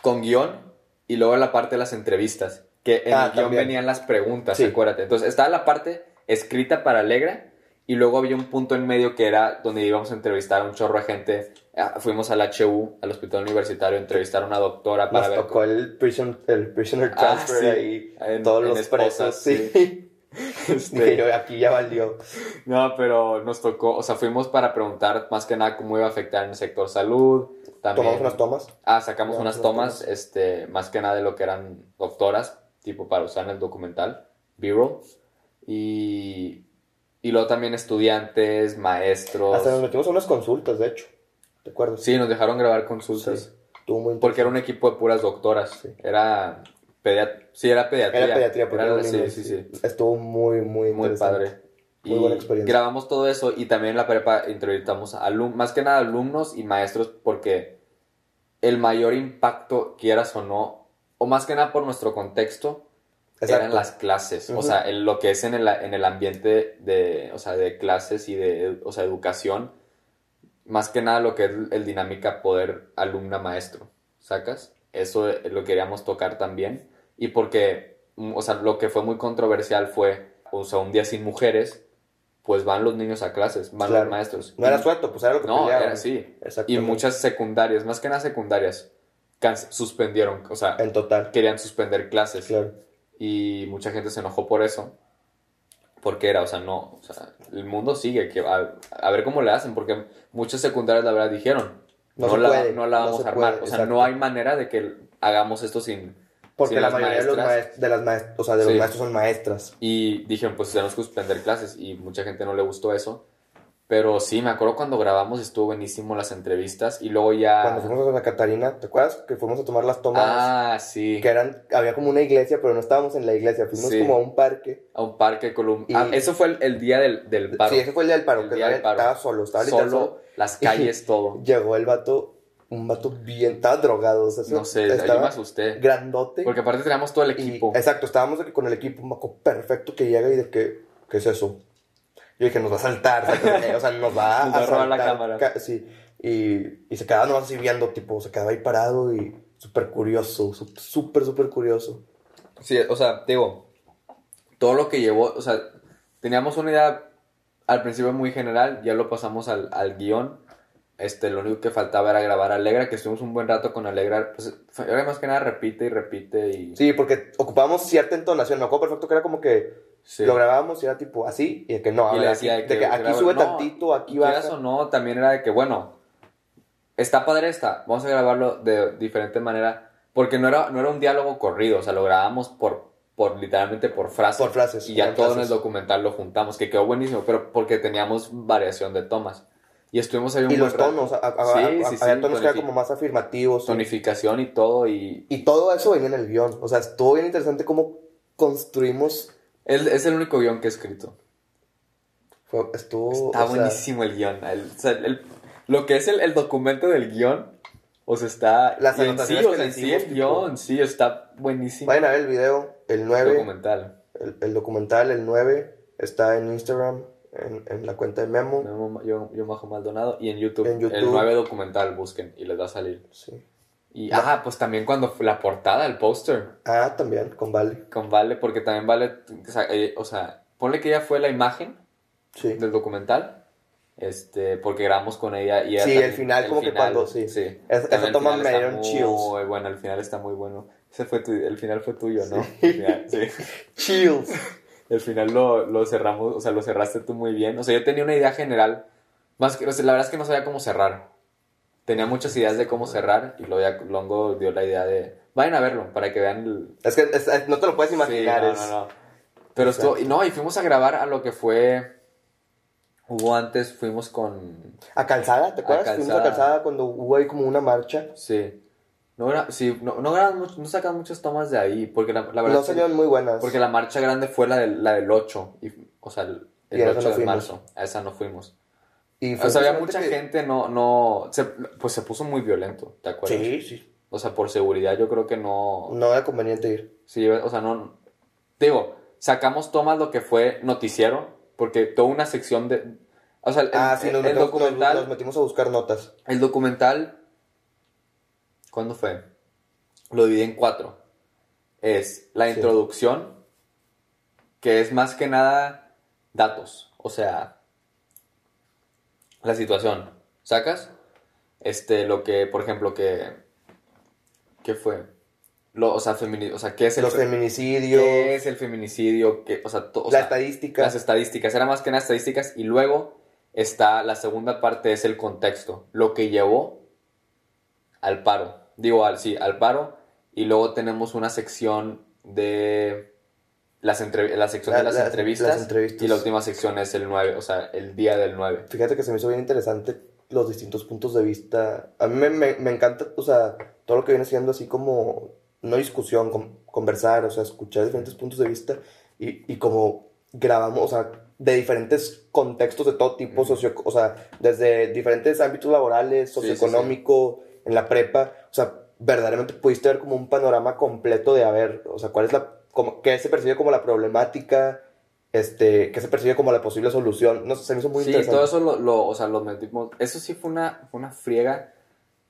Speaker 1: con guion y luego la parte de las entrevistas. Que en
Speaker 2: Ah,
Speaker 1: el guion
Speaker 2: también.
Speaker 1: venían las preguntas,
Speaker 2: Sí.
Speaker 1: acuérdate. Entonces estaba la parte escrita para Alegra y luego había un punto en medio que era donde íbamos a entrevistar a un chorro de gente. Ah, Fuimos al HU, al hospital universitario, a entrevistar a una doctora para
Speaker 2: nos
Speaker 1: ver.
Speaker 2: tocó el, prison, el prisoner
Speaker 1: Ah,
Speaker 2: transfer
Speaker 1: sí.
Speaker 2: ahí,
Speaker 1: En-
Speaker 2: todos
Speaker 1: en
Speaker 2: los
Speaker 1: Esposas,
Speaker 2: presos,
Speaker 1: sí.
Speaker 2: sí.
Speaker 1: Este,
Speaker 2: yo, aquí ya valió.
Speaker 1: No, pero nos tocó, o sea, fuimos para preguntar más que nada cómo iba a afectar en el sector salud. También,
Speaker 2: Tomamos unas tomas.
Speaker 1: Ah, sacamos unas tomas,
Speaker 2: tomas.
Speaker 1: este, más que nada de lo que eran doctoras, tipo para usar en el documental, B-roll. Y, y luego también estudiantes, maestros.
Speaker 2: Hasta nos metimos a unas consultas, de hecho. ¿Te acuerdas?
Speaker 1: Sí, nos dejaron grabar consultas.
Speaker 2: Sí.
Speaker 1: Porque era un equipo de puras doctoras.
Speaker 2: Sí.
Speaker 1: Era pediat sí, era pediatría.
Speaker 2: Era pediatría, porque
Speaker 1: Era- sí, sí, sí.
Speaker 2: Estuvo muy, muy
Speaker 1: Muy padre.
Speaker 2: Muy
Speaker 1: y
Speaker 2: buena experiencia.
Speaker 1: grabamos todo eso y también en la prepa entrevistamos a más que nada alumnos y maestros porque el mayor impacto, quieras o no, o más que nada por nuestro contexto,
Speaker 2: Exacto.
Speaker 1: eran las clases. O sea, en lo que es en el, en el ambiente de, o sea, de clases y de o sea, educación, más que nada lo que es el dinámica poder alumna-maestro, ¿sacas? Eso lo queríamos tocar también. Y porque, o sea, lo que fue muy controversial fue, o sea, un día sin mujeres, pues van los niños a clases, van
Speaker 2: Claro.
Speaker 1: los maestros.
Speaker 2: No era
Speaker 1: Y-
Speaker 2: suelto, pues era lo que
Speaker 1: No,
Speaker 2: peleaban.
Speaker 1: era así. Y muchas secundarias, más que nada secundarias, suspendieron, o sea,
Speaker 2: En total.
Speaker 1: querían suspender clases
Speaker 2: Claro.
Speaker 1: y mucha gente se enojó por eso. Porque era, o sea, no, o sea, el mundo sigue, que a, a ver cómo le hacen, porque muchas secundarias la verdad dijeron,
Speaker 2: No
Speaker 1: no, la,
Speaker 2: puede,
Speaker 1: no la
Speaker 2: no
Speaker 1: vamos
Speaker 2: se
Speaker 1: a armar,
Speaker 2: puede,
Speaker 1: o sea,
Speaker 2: exacto.
Speaker 1: no hay manera de que hagamos esto sin,
Speaker 2: Porque
Speaker 1: sin
Speaker 2: la mayoría de, los
Speaker 1: maestras.
Speaker 2: maest- de las maestras, o sea, de los
Speaker 1: Sí.
Speaker 2: maestros son maestras.
Speaker 1: Y dijeron, pues tenemos que suspender clases y mucha gente no le gustó eso. Pero sí, me acuerdo cuando grabamos estuvo buenísimo las entrevistas y luego ya...
Speaker 2: Cuando fuimos a Santa Catarina, ¿te acuerdas? Que fuimos a tomar las tomas.
Speaker 1: Ah, sí.
Speaker 2: Que eran, había como una iglesia, pero no estábamos en la iglesia. Fuimos
Speaker 1: Sí.
Speaker 2: como a un parque.
Speaker 1: A un parque Colum...
Speaker 2: Y-
Speaker 1: Ah, eso fue el, el día del, del paro.
Speaker 2: Sí, ese fue el día del paro.
Speaker 1: El
Speaker 2: que
Speaker 1: día del
Speaker 2: estaba,
Speaker 1: paro.
Speaker 2: estaba solo, estaba literal
Speaker 1: Solo,
Speaker 2: solo.
Speaker 1: las calles, todo.
Speaker 2: Llegó el vato, un vato bien, estaba drogado. O sea,
Speaker 1: No sé,
Speaker 2: estaba
Speaker 1: yo me asusté.
Speaker 2: Grandote.
Speaker 1: Porque aparte teníamos todo el
Speaker 2: Y-
Speaker 1: equipo.
Speaker 2: exacto, estábamos que con el equipo, un maco perfecto que llega y de que, ¿qué es eso? Yo dije, nos va a saltar, o sea, nos va a,
Speaker 1: Nos a robar la
Speaker 2: saltar,
Speaker 1: cámara.
Speaker 2: sí, y, y se quedaba nomás así viendo, tipo, se quedaba ahí parado y súper curioso, sú- súper, súper curioso.
Speaker 1: Sí, o sea, digo, todo lo que llevó, o sea, teníamos una idea al principio muy general, ya lo pasamos al, al guion. Este, lo único que faltaba era grabar Alegra, que estuvimos un buen rato con Alegra. Pues, era más que nada repite y repite y...
Speaker 2: Sí, porque ocupábamos cierta entonación. Me acuerdo perfecto que era como que
Speaker 1: Sí.
Speaker 2: lo grabábamos y era tipo así, y de que no, a
Speaker 1: Y
Speaker 2: ver,
Speaker 1: decía
Speaker 2: de que aquí sube
Speaker 1: no,
Speaker 2: tantito, aquí baja.
Speaker 1: o no, también era de que, bueno, está padre esta, vamos a grabarlo de diferente manera, porque no era, no era un diálogo corrido, o sea, lo grabamos por, por literalmente por frases.
Speaker 2: Por frases,
Speaker 1: Y ya todo en el documental lo juntamos, que quedó buenísimo, pero porque teníamos variación de tomas. Y estuvimos ahí un
Speaker 2: Y los
Speaker 1: rato.
Speaker 2: tonos, a- a- a-
Speaker 1: Sí,
Speaker 2: a-
Speaker 1: sí,
Speaker 2: había
Speaker 1: sí,
Speaker 2: tonos que eran como más afirmativos.
Speaker 1: Tonificación y todo, y
Speaker 2: Y todo eso venía en el guion. O sea, estuvo bien interesante cómo construimos.
Speaker 1: es, es el único guion que he escrito.
Speaker 2: Fue, estuvo.
Speaker 1: Está
Speaker 2: sea,
Speaker 1: buenísimo el guion. El- o sea, el- lo que es el, el documento del guion, o sea, está...
Speaker 2: Las
Speaker 1: en sí,
Speaker 2: que
Speaker 1: en el
Speaker 2: tipo-
Speaker 1: guion, sí, está buenísimo.
Speaker 2: Vayan a ver el video, el 9.
Speaker 1: documental.
Speaker 2: El, el documental, el 9, está en Instagram, en, en la cuenta de Memo.
Speaker 1: Memo- Yo, yo Majo Maldonado. Y en YouTube,
Speaker 2: En YouTube.
Speaker 1: el 9 documental, busquen y les va a salir.
Speaker 2: Sí.
Speaker 1: Y, ah, pues también cuando fue la portada, el póster,
Speaker 2: Ah, también, con Vale.
Speaker 1: con Vale, porque también Vale, o sea, eh, o sea, ponle que ella fue la imagen
Speaker 2: Sí.
Speaker 1: del documental, este, porque grabamos con ella y ella
Speaker 2: Sí,
Speaker 1: también-
Speaker 2: el final como que cuando- sí.
Speaker 1: sí. El
Speaker 2: toma me dieron chills.
Speaker 1: Muy bueno, el final está muy bueno. Ese fue tu, el final fue tuyo, ¿no? El final, sí.
Speaker 2: Chills.
Speaker 1: El final lo, lo cerramos, o sea, lo cerraste tú muy bien. O sea, yo tenía una idea general, más que, o sea, la verdad es que no sabía cómo cerrar. Tenía muchas ideas de cómo cerrar y luego ya Longo dio la idea de, vayan a verlo para que vean el,
Speaker 2: Es que es- es- no te lo puedes imaginar.
Speaker 1: Sí, no,
Speaker 2: es-
Speaker 1: no, no. Pero estuvo, y no, y fuimos a grabar a lo que fue, hubo antes, fuimos con,
Speaker 2: A Calzada, ¿te acuerdas?
Speaker 1: A
Speaker 2: Fuimos a
Speaker 1: Calzada.
Speaker 2: Calzada cuando hubo ahí como una marcha.
Speaker 1: sí, no, sí, no, no, mucho- no sacan muchas tomas de ahí, porque la, la verdad
Speaker 2: No salieron muy buenas.
Speaker 1: porque la marcha grande fue la del, la del 8, y, o sea, el, el
Speaker 2: Y a esa
Speaker 1: 8
Speaker 2: no
Speaker 1: de
Speaker 2: fuimos.
Speaker 1: marzo, a esa no fuimos.
Speaker 2: Y
Speaker 1: O sea, había mucha
Speaker 2: que-
Speaker 1: gente, no, no, se- pues se puso muy violento, ¿te acuerdas?
Speaker 2: Sí, sí.
Speaker 1: O sea, por seguridad yo creo que no,
Speaker 2: No era conveniente ir.
Speaker 1: sí, o sea, no, digo, sacamos tomas lo que fue noticiero, porque toda una sección de, o sea, el,
Speaker 2: ah, sí,
Speaker 1: el-
Speaker 2: nos,
Speaker 1: el
Speaker 2: metimos,
Speaker 1: documental,
Speaker 2: nos- nos metimos a buscar notas.
Speaker 1: el documental, ¿cuándo fue? Lo dividí en cuatro. Es la
Speaker 2: Sí.
Speaker 1: introducción, que es más que nada datos, o sea, la situación, ¿sacas? Este, lo que, por ejemplo, que, ¿qué fue? Lo, o sea, femini- o sea, ¿qué es el,
Speaker 2: Los
Speaker 1: fe-
Speaker 2: feminicidios,
Speaker 1: ¿qué es el feminicidio? ¿Qué- o sea, o
Speaker 2: la
Speaker 1: sea,
Speaker 2: estadística.
Speaker 1: las estadísticas, era más que nada estadísticas y luego está la segunda parte es el contexto, lo que llevó al paro, digo al sí, al paro y luego tenemos una sección de las entre- la sección
Speaker 2: La-
Speaker 1: de las,
Speaker 2: las-
Speaker 1: entrevistas,
Speaker 2: las entrevistas.
Speaker 1: y la última sección es el 9, o sea, el día del 9.
Speaker 2: Fíjate que se me hizo bien interesante los distintos puntos de vista. A mí me, me- me encanta, o sea, todo lo que viene siendo así como, no discusión, con- conversar, o sea, escuchar diferentes puntos de vista y, y como grabamos, o sea, de diferentes contextos de todo tipo, socio, o sea, desde diferentes ámbitos laborales,
Speaker 1: Sí, sí, sí.
Speaker 2: En la prepa, o sea, verdaderamente pudiste ver como un panorama completo de, a ver, o sea, cuál es la, como, qué se percibe como la problemática, este, qué se percibe como la posible solución, no sé, se me hizo muy
Speaker 1: sí,
Speaker 2: interesante.
Speaker 1: todo eso lo, lo- o sea, lo metimos, eso sí fue una, fue una friega,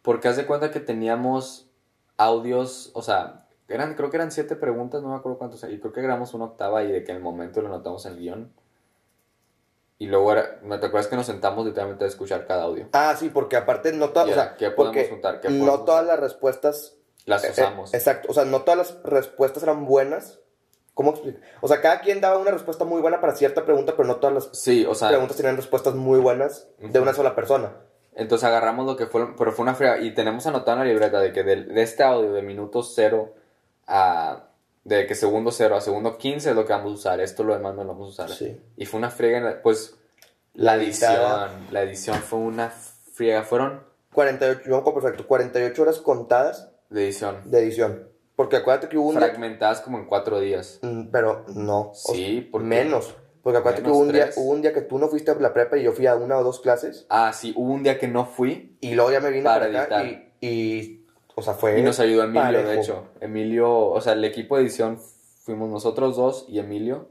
Speaker 1: porque haz de cuenta que teníamos audios, o sea, eran, creo que eran siete preguntas, no me acuerdo cuántos, y creo que grabamos una octava y de que en el momento lo notamos en el guion. Y luego era, ¿me te acuerdas que nos sentamos literalmente a escuchar cada audio?
Speaker 2: Ah, sí, porque aparte no todas, o sea,
Speaker 1: ¿qué podemos juntar? ¿Qué
Speaker 2: no todas las respuestas,
Speaker 1: Las
Speaker 2: eh,
Speaker 1: usamos.
Speaker 2: eh, exacto, o sea, no todas las respuestas eran buenas. ¿Cómo explico? O sea, cada quien daba una respuesta muy buena para cierta pregunta, pero no todas las
Speaker 1: Sí, o sea,
Speaker 2: preguntas tenían respuestas muy buenas de una sola persona.
Speaker 1: entonces agarramos lo que fue, pero fue una friega, y tenemos anotado en la libreta de que del- de, este audio de minuto cero a, de que segundo cero a segundo 15 es lo que vamos a usar, esto lo demás no lo vamos a usar.
Speaker 2: Sí.
Speaker 1: Y fue una friega, en la- pues, la edición, la edición fue una friega, fueron
Speaker 2: 48, yo perfecto, 48 horas contadas
Speaker 1: de edición,
Speaker 2: de edición. Porque acuérdate que hubo un día,
Speaker 1: fragmentadas como en cuatro días.
Speaker 2: Mm, pero no, o
Speaker 1: Sí,
Speaker 2: sea,
Speaker 1: porque-
Speaker 2: menos. Porque acuérdate
Speaker 1: Menos
Speaker 2: que hubo un, día, hubo un día que tú no fuiste a la prepa y yo fui a una o dos clases
Speaker 1: Ah, sí, hubo un día que no fui
Speaker 2: y luego ya me vine
Speaker 1: Para
Speaker 2: para, acá
Speaker 1: editar.
Speaker 2: y, y, o sea, fue
Speaker 1: y nos ayudó Emilio, de hecho. Emilio, o sea, el equipo de edición fuimos nosotros dos y Emilio.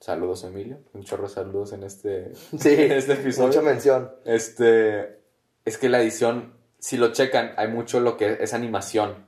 Speaker 1: Saludos, Emilio. Un chorro de saludos en este,
Speaker 2: Sí,
Speaker 1: en este episodio.
Speaker 2: mucha mención.
Speaker 1: Este, es que la edición, si lo checan, hay mucho lo que es animación.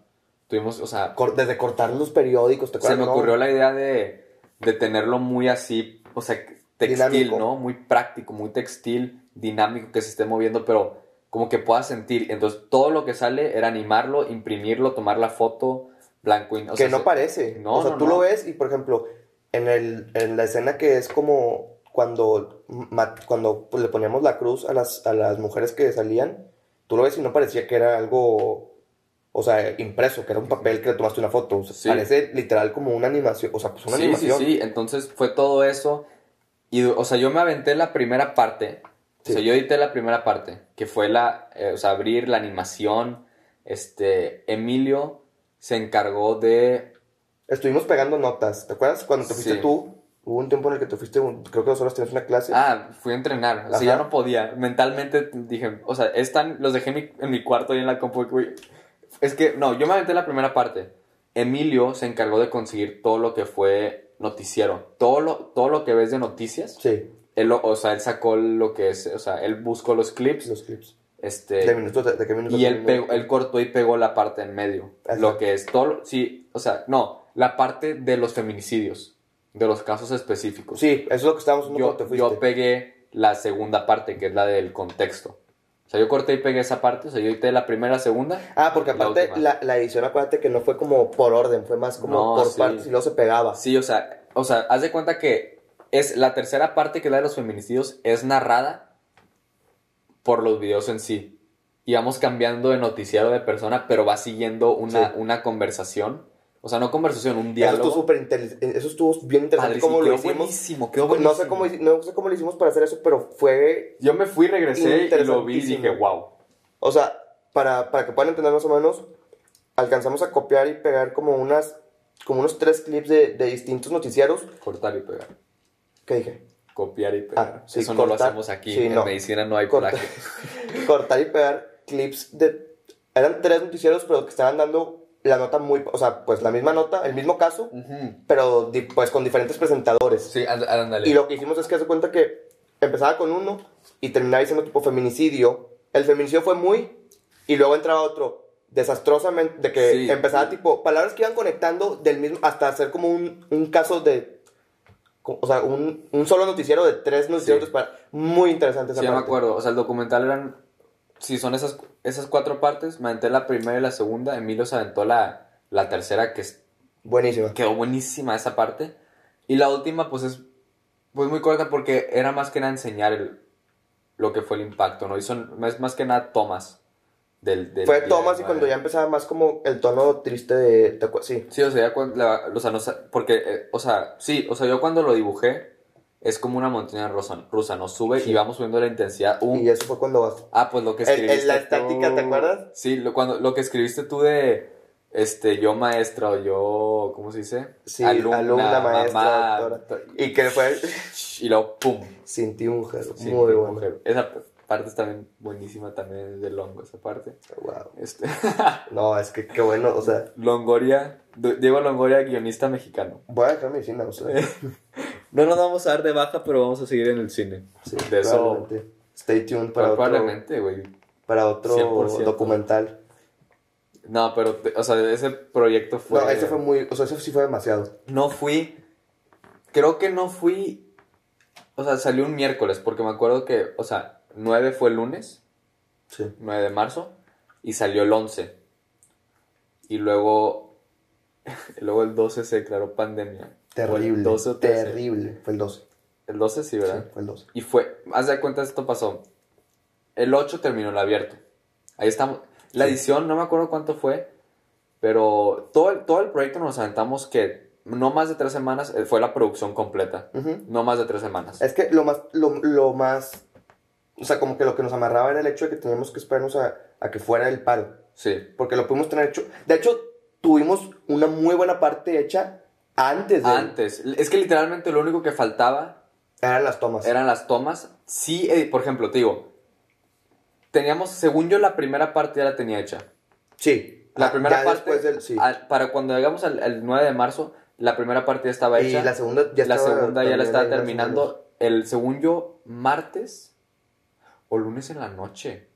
Speaker 1: Tuvimos, o sea,
Speaker 2: desde cortar los periódicos, ¿te
Speaker 1: se
Speaker 2: acuerdas?
Speaker 1: me
Speaker 2: No,
Speaker 1: ocurrió la idea de, de tenerlo muy así, o sea, textil,
Speaker 2: Dinámico.
Speaker 1: ¿no? Muy práctico, muy textil, dinámico, que se esté moviendo, pero como que puedas sentir. Entonces, todo lo que sale era animarlo, imprimirlo, tomar la foto, blanco y... o
Speaker 2: que
Speaker 1: sea,
Speaker 2: no
Speaker 1: se-
Speaker 2: parece.
Speaker 1: No,
Speaker 2: o sea,
Speaker 1: no,
Speaker 2: tú
Speaker 1: no.
Speaker 2: lo ves y, por ejemplo, en, el, en la escena que es como cuando, cuando le poníamos la cruz a las, a las mujeres que salían, tú lo ves y no parecía que era algo, o sea, impreso, que era un papel que le tomaste una foto. O sea,
Speaker 1: Sí.
Speaker 2: Parece literal como una animación, o sea, pues una
Speaker 1: sí,
Speaker 2: animación.
Speaker 1: sí, sí. Entonces fue todo eso. Y, o sea, yo me aventé la primera parte. O sea,
Speaker 2: Sí.
Speaker 1: yo edité la primera parte, que fue la, eh, o sea, abrir la animación. Este, Emilio se encargó de...
Speaker 2: Estuvimos pegando notas, ¿te acuerdas? Cuando te fuiste
Speaker 1: Sí.
Speaker 2: tú, hubo un tiempo en el que te fuiste, un- creo que dos horas tenías una clase.
Speaker 1: Ah, fui a entrenar. O sea,
Speaker 2: Ajá.
Speaker 1: ya no podía. Mentalmente dije, o sea, están, los dejé en mi, en mi cuarto y en la compu. Es que, no, yo me aventé la primera parte. Emilio se encargó de conseguir todo lo que fue noticiero. Todo lo, todo lo que ves de noticias.
Speaker 2: Sí,
Speaker 1: Él, o sea, él sacó lo que es, o sea, él buscó los clips.
Speaker 2: los clips.
Speaker 1: Este,
Speaker 2: ¿De minutos? ¿De, de qué minutos?
Speaker 1: y él, pegó- él cortó y pegó la parte en medio. Lo que es todo, sí, o sea, no, la parte de los feminicidios, de los casos específicos.
Speaker 2: Sí, eso es lo que estábamos haciendo
Speaker 1: yo,
Speaker 2: cuando te fuiste.
Speaker 1: yo pegué la segunda parte, que es la del contexto. O sea, yo corté y pegué esa parte, o sea, yo edité la primera, segunda.
Speaker 2: Ah, porque aparte la, la edición, acuérdate que no fue como por orden, fue más como
Speaker 1: No,
Speaker 2: por
Speaker 1: sí.
Speaker 2: partes y luego se pegaba.
Speaker 1: Sí, o sea, o sea, haz de cuenta que es la tercera parte que es la de los feminicidios es narrada por los videos en sí. Y vamos cambiando de noticiero de persona, pero va siguiendo una,
Speaker 2: Sí.
Speaker 1: una conversación. O sea, no conversación, un
Speaker 2: Eso
Speaker 1: diálogo.
Speaker 2: estuvo súper inteli- eso estuvo bien interesante cómo lo hicimos.
Speaker 1: buenísimo, quedó
Speaker 2: No
Speaker 1: buenísimo.
Speaker 2: sé, cómo, no sé cómo lo hicimos para hacer eso, pero fue,
Speaker 1: Yo me fui, regresé y lo vi y dije, wow.
Speaker 2: o sea, para, para que puedan entender más o menos, alcanzamos a copiar y pegar como unas, como unos tres clips de, de distintos noticieros.
Speaker 1: Cortar y pegar.
Speaker 2: ¿Qué dije?
Speaker 1: Copiar y pegar.
Speaker 2: Ah, sí,
Speaker 1: Eso no lo hacemos aquí.
Speaker 2: Sí,
Speaker 1: en
Speaker 2: no.
Speaker 1: medicina no hay plagio.
Speaker 2: Cortar y pegar clips de, eran tres noticieros, pero que estaban dando la nota muy, o sea, pues la misma nota, el mismo caso, pero di- pues con diferentes presentadores.
Speaker 1: Sí, ánd- ándale.
Speaker 2: Y lo que hicimos es que se cuenta que empezaba con uno y terminaba diciendo tipo feminicidio. El feminicidio fue muy y luego entraba otro desastrosamente de que
Speaker 1: Sí.
Speaker 2: empezaba tipo palabras que iban conectando del mismo hasta hacer como un, un caso de o sea, un, un solo noticiero de tres noticieros
Speaker 1: Sí.
Speaker 2: para muy interesante esa
Speaker 1: Sí, ya me
Speaker 2: parte.
Speaker 1: acuerdo. O sea, el documental eran. Si son esas, esas cuatro partes, me aventé la primera y la segunda. Emilio se aventó la, la tercera, que es-
Speaker 2: Buenísima.
Speaker 1: quedó buenísima esa parte. Y la última, pues es pues muy corta porque era más que nada enseñar el- lo que fue el impacto, ¿no? Y son más, más que nada tomas del. del
Speaker 2: Fue Thomas y cuando ya empezaba más como el tono triste de, ¿te acuerdas? sí.
Speaker 1: Sí, o sea, ya cuando, la- o sea, no sa- porque, eh, o sea, sí, o sea, yo cuando lo dibujé, es como una montaña rusa, rusa nos sube
Speaker 2: Sí.
Speaker 1: y vamos subiendo la intensidad. Un,
Speaker 2: Y eso fue cuando bajó.
Speaker 1: Ah, pues lo que
Speaker 2: El- el-
Speaker 1: escribiste.
Speaker 2: la estática, ¿te acuerdas?
Speaker 1: Sí, lo, cuando, lo que escribiste tú de este yo maestra o yo, ¿cómo se dice?
Speaker 2: Sí, alumna, maestra, doctora. Y que fue
Speaker 1: Y luego, pum.
Speaker 2: sin ti mujer,
Speaker 1: Sí,
Speaker 2: muy bueno.
Speaker 1: Esa parte está también buenísima también de Longo, esa parte.
Speaker 2: Wow.
Speaker 1: Este,
Speaker 2: No, es que qué bueno, o sea,
Speaker 1: Longoria, Diego Longoria, guionista mexicano.
Speaker 2: voy a dejar medicina, o sea.
Speaker 1: No nos vamos a dar de baja, pero vamos a seguir en el cine.
Speaker 2: Sí,
Speaker 1: de eso,
Speaker 2: probablemente. Stay tuned para otro,
Speaker 1: probablemente, güey.
Speaker 2: para otro
Speaker 1: 100%.
Speaker 2: documental.
Speaker 1: No, pero, o sea, ese proyecto fue...
Speaker 2: No, ese fue muy, o sea, ese sí fue demasiado.
Speaker 1: No fui. Creo que no fui. O sea, salió un miércoles, porque me acuerdo que, o sea, 9 fue el lunes,
Speaker 2: Sí.
Speaker 1: 9 de marzo, y salió el 11. Y luego. luego el 12 se declaró pandemia. O el
Speaker 2: Terrible.
Speaker 1: 12 o 13.
Speaker 2: terrible. Fue el 12.
Speaker 1: El 12 sí,
Speaker 2: Sí,
Speaker 1: ¿verdad?
Speaker 2: fue el 12.
Speaker 1: Y fue. Haz de cuenta, esto pasó. El 8 terminó el abierto. Ahí estamos. La
Speaker 2: Sí.
Speaker 1: edición, no me acuerdo cuánto fue, pero todo el, todo el proyecto nos aventamos que no más de tres semanas eh, fue la producción completa.
Speaker 2: Ujú.
Speaker 1: No más de tres semanas.
Speaker 2: Es que lo más, lo, lo más, o sea, como que lo que nos amarraba era el hecho de que teníamos que esperarnos a, a que fuera el paro.
Speaker 1: Sí.
Speaker 2: Porque lo pudimos tener hecho. De hecho, tuvimos una muy buena parte hecha antes de.
Speaker 1: Antes. Es que literalmente lo único que faltaba
Speaker 2: Eran las tomas.
Speaker 1: eran las tomas. Sí, eh, por ejemplo, te digo, teníamos, según yo, la primera parte ya la tenía hecha.
Speaker 2: Sí.
Speaker 1: La
Speaker 2: Ah,
Speaker 1: primera parte,
Speaker 2: del- sí.
Speaker 1: para cuando llegamos al, al 9 de marzo, la primera parte ya estaba
Speaker 2: y
Speaker 1: hecha.
Speaker 2: la segunda ya
Speaker 1: la
Speaker 2: estaba
Speaker 1: segunda ya la estaba terminando. El según yo, martes o lunes en la noche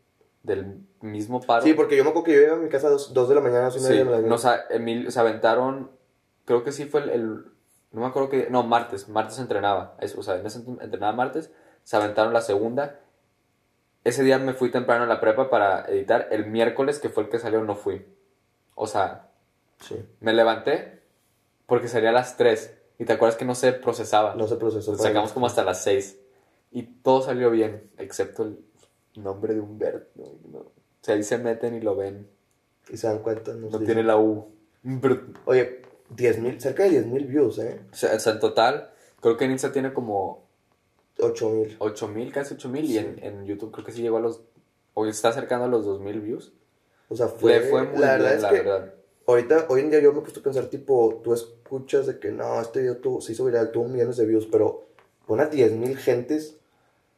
Speaker 1: del mismo paro.
Speaker 2: Sí, porque yo me acuerdo que yo iba a mi casa a dos, dos de la mañana,
Speaker 1: Sí,
Speaker 2: de la mañana.
Speaker 1: nos a- Emil- se aventaron, creo que sí fue el, el- no me acuerdo que, no, martes, martes entrenaba, es- o sea, en ese ent- entrenaba martes, se aventaron la segunda, ese día me fui temprano a la prepa para editar, el miércoles que fue el que salió no fui, o sea,
Speaker 2: Sí.
Speaker 1: me levanté porque salía a las 3 y te acuerdas que no se procesaba,
Speaker 2: No se procesó.
Speaker 1: Sacamos como hasta las 6 y todo salió bien, excepto el nombre de Humberto, no, o sea, ahí se meten y lo ven,
Speaker 2: Y se dan cuenta.
Speaker 1: no
Speaker 2: dicen.
Speaker 1: tiene la U.
Speaker 2: Oye, 10.000, cerca de 10.000 views, ¿eh?
Speaker 1: O sea, en total, creo que en Insta tiene como
Speaker 2: 8.000.
Speaker 1: 8000, casi 8000
Speaker 2: Sí.
Speaker 1: y en, en YouTube creo que sí llegó a los o está acercando a los 2000 views.
Speaker 2: O sea, fue.
Speaker 1: Le fue muy
Speaker 2: la
Speaker 1: bien,
Speaker 2: verdad es
Speaker 1: la
Speaker 2: que
Speaker 1: verdad.
Speaker 2: ahorita, hoy en día yo me he puesto a pensar, tipo, tú escuchas de que no, este video tuvo, se hizo viral, tuvo millones de views, pero pon a 10.000 gentes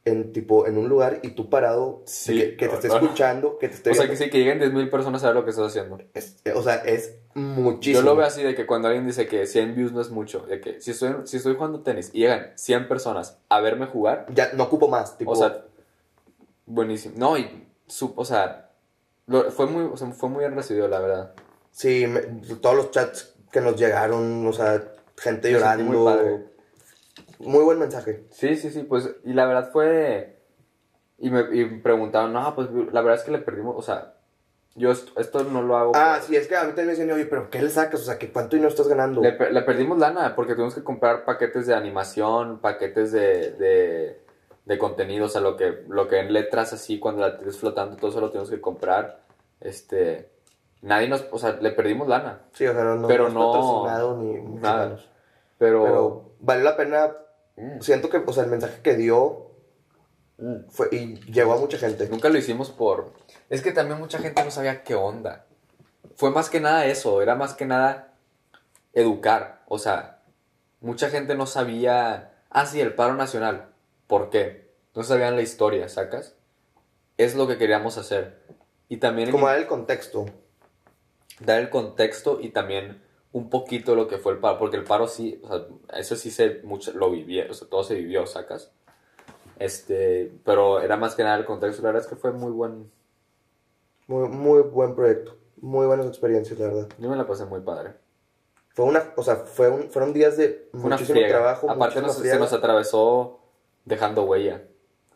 Speaker 2: en, tipo, en un lugar y tú parado,
Speaker 1: Sí,
Speaker 2: que, que te esté
Speaker 1: no, no.
Speaker 2: escuchando, que te esté
Speaker 1: O sea, que sí, que lleguen 10000 personas a ver lo que estás haciendo.
Speaker 2: Es- o sea, es muchísimo.
Speaker 1: Yo lo veo así de que cuando alguien dice que 100 views no es mucho, de que si estoy, si estoy jugando tenis y llegan 100 personas a verme jugar,
Speaker 2: Ya no ocupo más, tipo.
Speaker 1: o sea, buenísimo. No, y su, o sea, lo- fue muy o sea, fue muy bien recibido, la verdad.
Speaker 2: sí, me- todos los chats que nos llegaron, o sea, gente llorando.
Speaker 1: muy padre.
Speaker 2: Muy buen mensaje.
Speaker 1: Sí, sí, sí, pues, y la verdad fue, y me y preguntaban, no, pues, la verdad es que le perdimos, o sea, yo esto, esto no lo hago.
Speaker 2: Ah, sí, es que a mí también me decían, oye, pero ¿qué le sacas? O sea, ¿que ¿cuánto dinero estás ganando?
Speaker 1: Le, le perdimos lana porque tuvimos que comprar paquetes de animación, paquetes de, de, de contenido, o sea, lo que, lo que en letras así, cuando la tienes flotando, todo eso lo tuvimos que comprar. Este, nadie nos, o sea, le perdimos lana,
Speaker 2: Sí, o sea, no, no,
Speaker 1: Pero no-
Speaker 2: patrocinado ni
Speaker 1: nada.
Speaker 2: menos.
Speaker 1: pero,
Speaker 2: Pero valió la pena.
Speaker 1: Mm.
Speaker 2: Siento que, o sea, el mensaje que dio fue y llegó a mucha gente.
Speaker 1: nunca lo hicimos por... Es que también mucha gente no sabía qué onda. Fue más que nada eso, era más que nada educar, o sea, mucha gente no sabía, ah, sí, el paro nacional, ¿por qué? No sabían la historia, ¿sacas? Es lo que queríamos hacer. Y también
Speaker 2: Como dar el contexto.
Speaker 1: dar el contexto y también un poquito lo que fue el paro, porque el paro sí, o sea, eso sí se mucho, lo vivió, o sea, todo se vivió, ¿sacas? Este, pero era más que nada el contexto, la verdad es que fue muy buen,
Speaker 2: Muy, muy buen proyecto. Muy buenas experiencias, la verdad.
Speaker 1: yo me la pasé muy padre.
Speaker 2: Fue una, o sea, fue un- fueron días de
Speaker 1: una
Speaker 2: muchísimo
Speaker 1: friega.
Speaker 2: trabajo.
Speaker 1: Aparte nos- se nos atravesó dejando huella,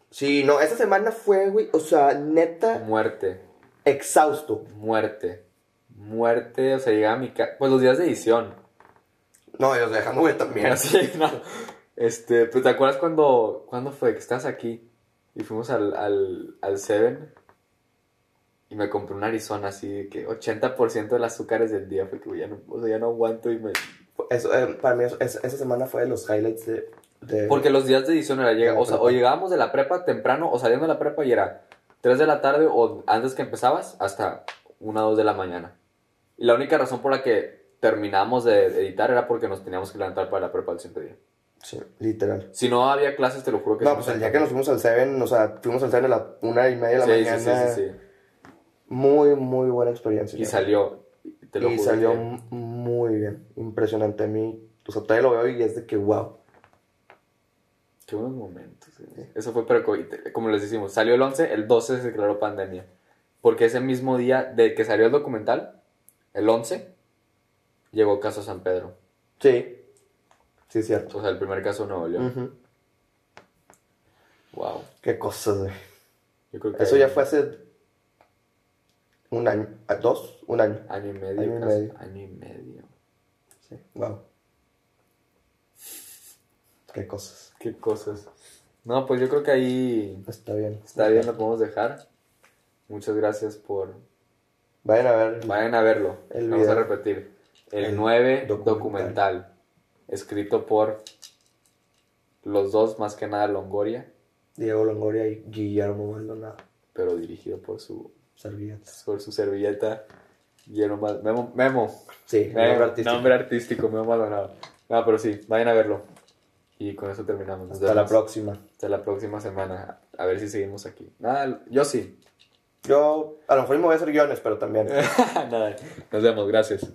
Speaker 2: Sí, no, esta semana fue, güey, o sea, neta,
Speaker 1: muerte,
Speaker 2: exhausto.
Speaker 1: muerte, muerte, o sea, llegaba a mi casa, pues los días de edición.
Speaker 2: No, y los de dejando, güey, también.
Speaker 1: Así, no. Este, pues te acuerdas cuando, cuando fue que estás aquí y fuimos al, al, al Seven y me compré un Arizona así de que 80% del azúcar es del día, fue que ya no, o sea, ya no aguanto y me...
Speaker 2: Eso, eh, para mí, eso- es- esa semana fue de los highlights de... de-
Speaker 1: Porque los días de edición era, llega, o, sea, o llegábamos de la prepa temprano o saliendo de la prepa y era 3 de la tarde o antes que empezabas hasta 1 o 2 de la mañana. Y la única razón por la que terminamos de editar era porque nos teníamos que levantar para la prepa al siguiente día.
Speaker 2: Sí, literal.
Speaker 1: Si no había clases, te lo juro que
Speaker 2: No,
Speaker 1: sí
Speaker 2: pues el día que nos fuimos al Seven, o sea, fuimos al Seven a la una y media de la
Speaker 1: Sí, sí,
Speaker 2: mañana.
Speaker 1: sí, sí, sí.
Speaker 2: Muy, muy buena experiencia.
Speaker 1: Y
Speaker 2: la
Speaker 1: salió, te lo
Speaker 2: y
Speaker 1: juro
Speaker 2: salió
Speaker 1: que-
Speaker 2: m- muy bien. Impresionante a mí. O sea, todavía lo veo y es de que wow.
Speaker 1: Qué buenos momentos. eh. Eso fue, pero co- como les decimos, salió el 11, el 12 se declaró pandemia. Porque ese mismo día de que salió el documental, el 11, llegó caso San Pedro.
Speaker 2: Sí. Sí, es cierto.
Speaker 1: O sea, el primer caso de Nuevo León.
Speaker 2: Ujú.
Speaker 1: Wow.
Speaker 2: Qué cosas, güey.
Speaker 1: Yo creo que
Speaker 2: Eso ya fue hace un año, ¿a ¿dos? Un año.
Speaker 1: año y medio.
Speaker 2: Año y
Speaker 1: casi.
Speaker 2: medio.
Speaker 1: Año y medio.
Speaker 2: Sí, wow. Qué cosas.
Speaker 1: Qué cosas. No, pues yo creo que ahí
Speaker 2: Está bien.
Speaker 1: está bien, lo podemos dejar. Muchas gracias por...
Speaker 2: Vayan a ver.
Speaker 1: Vayan a verlo.
Speaker 2: El
Speaker 1: Vamos a repetir. El,
Speaker 2: El
Speaker 1: 9
Speaker 2: documental.
Speaker 1: documental. Escrito por los dos, más que nada Longoria,
Speaker 2: Diego Longoria y Guillermo Maldonado.
Speaker 1: pero dirigido por su,
Speaker 2: Servilletas.
Speaker 1: por su servilleta. Guillermo Memo. Memo.
Speaker 2: Sí,
Speaker 1: Memo,
Speaker 2: nombre artístico.
Speaker 1: nombre artístico, Memo Maldonado. No, pero sí, vayan a verlo. Y con eso terminamos. Nos
Speaker 2: Hasta la próxima.
Speaker 1: Hasta la próxima semana. A ver si seguimos aquí. Nada, yo sí.
Speaker 2: Yo, a lo mejor me voy a hacer guiones, pero también.
Speaker 1: Nada, nos vemos, gracias.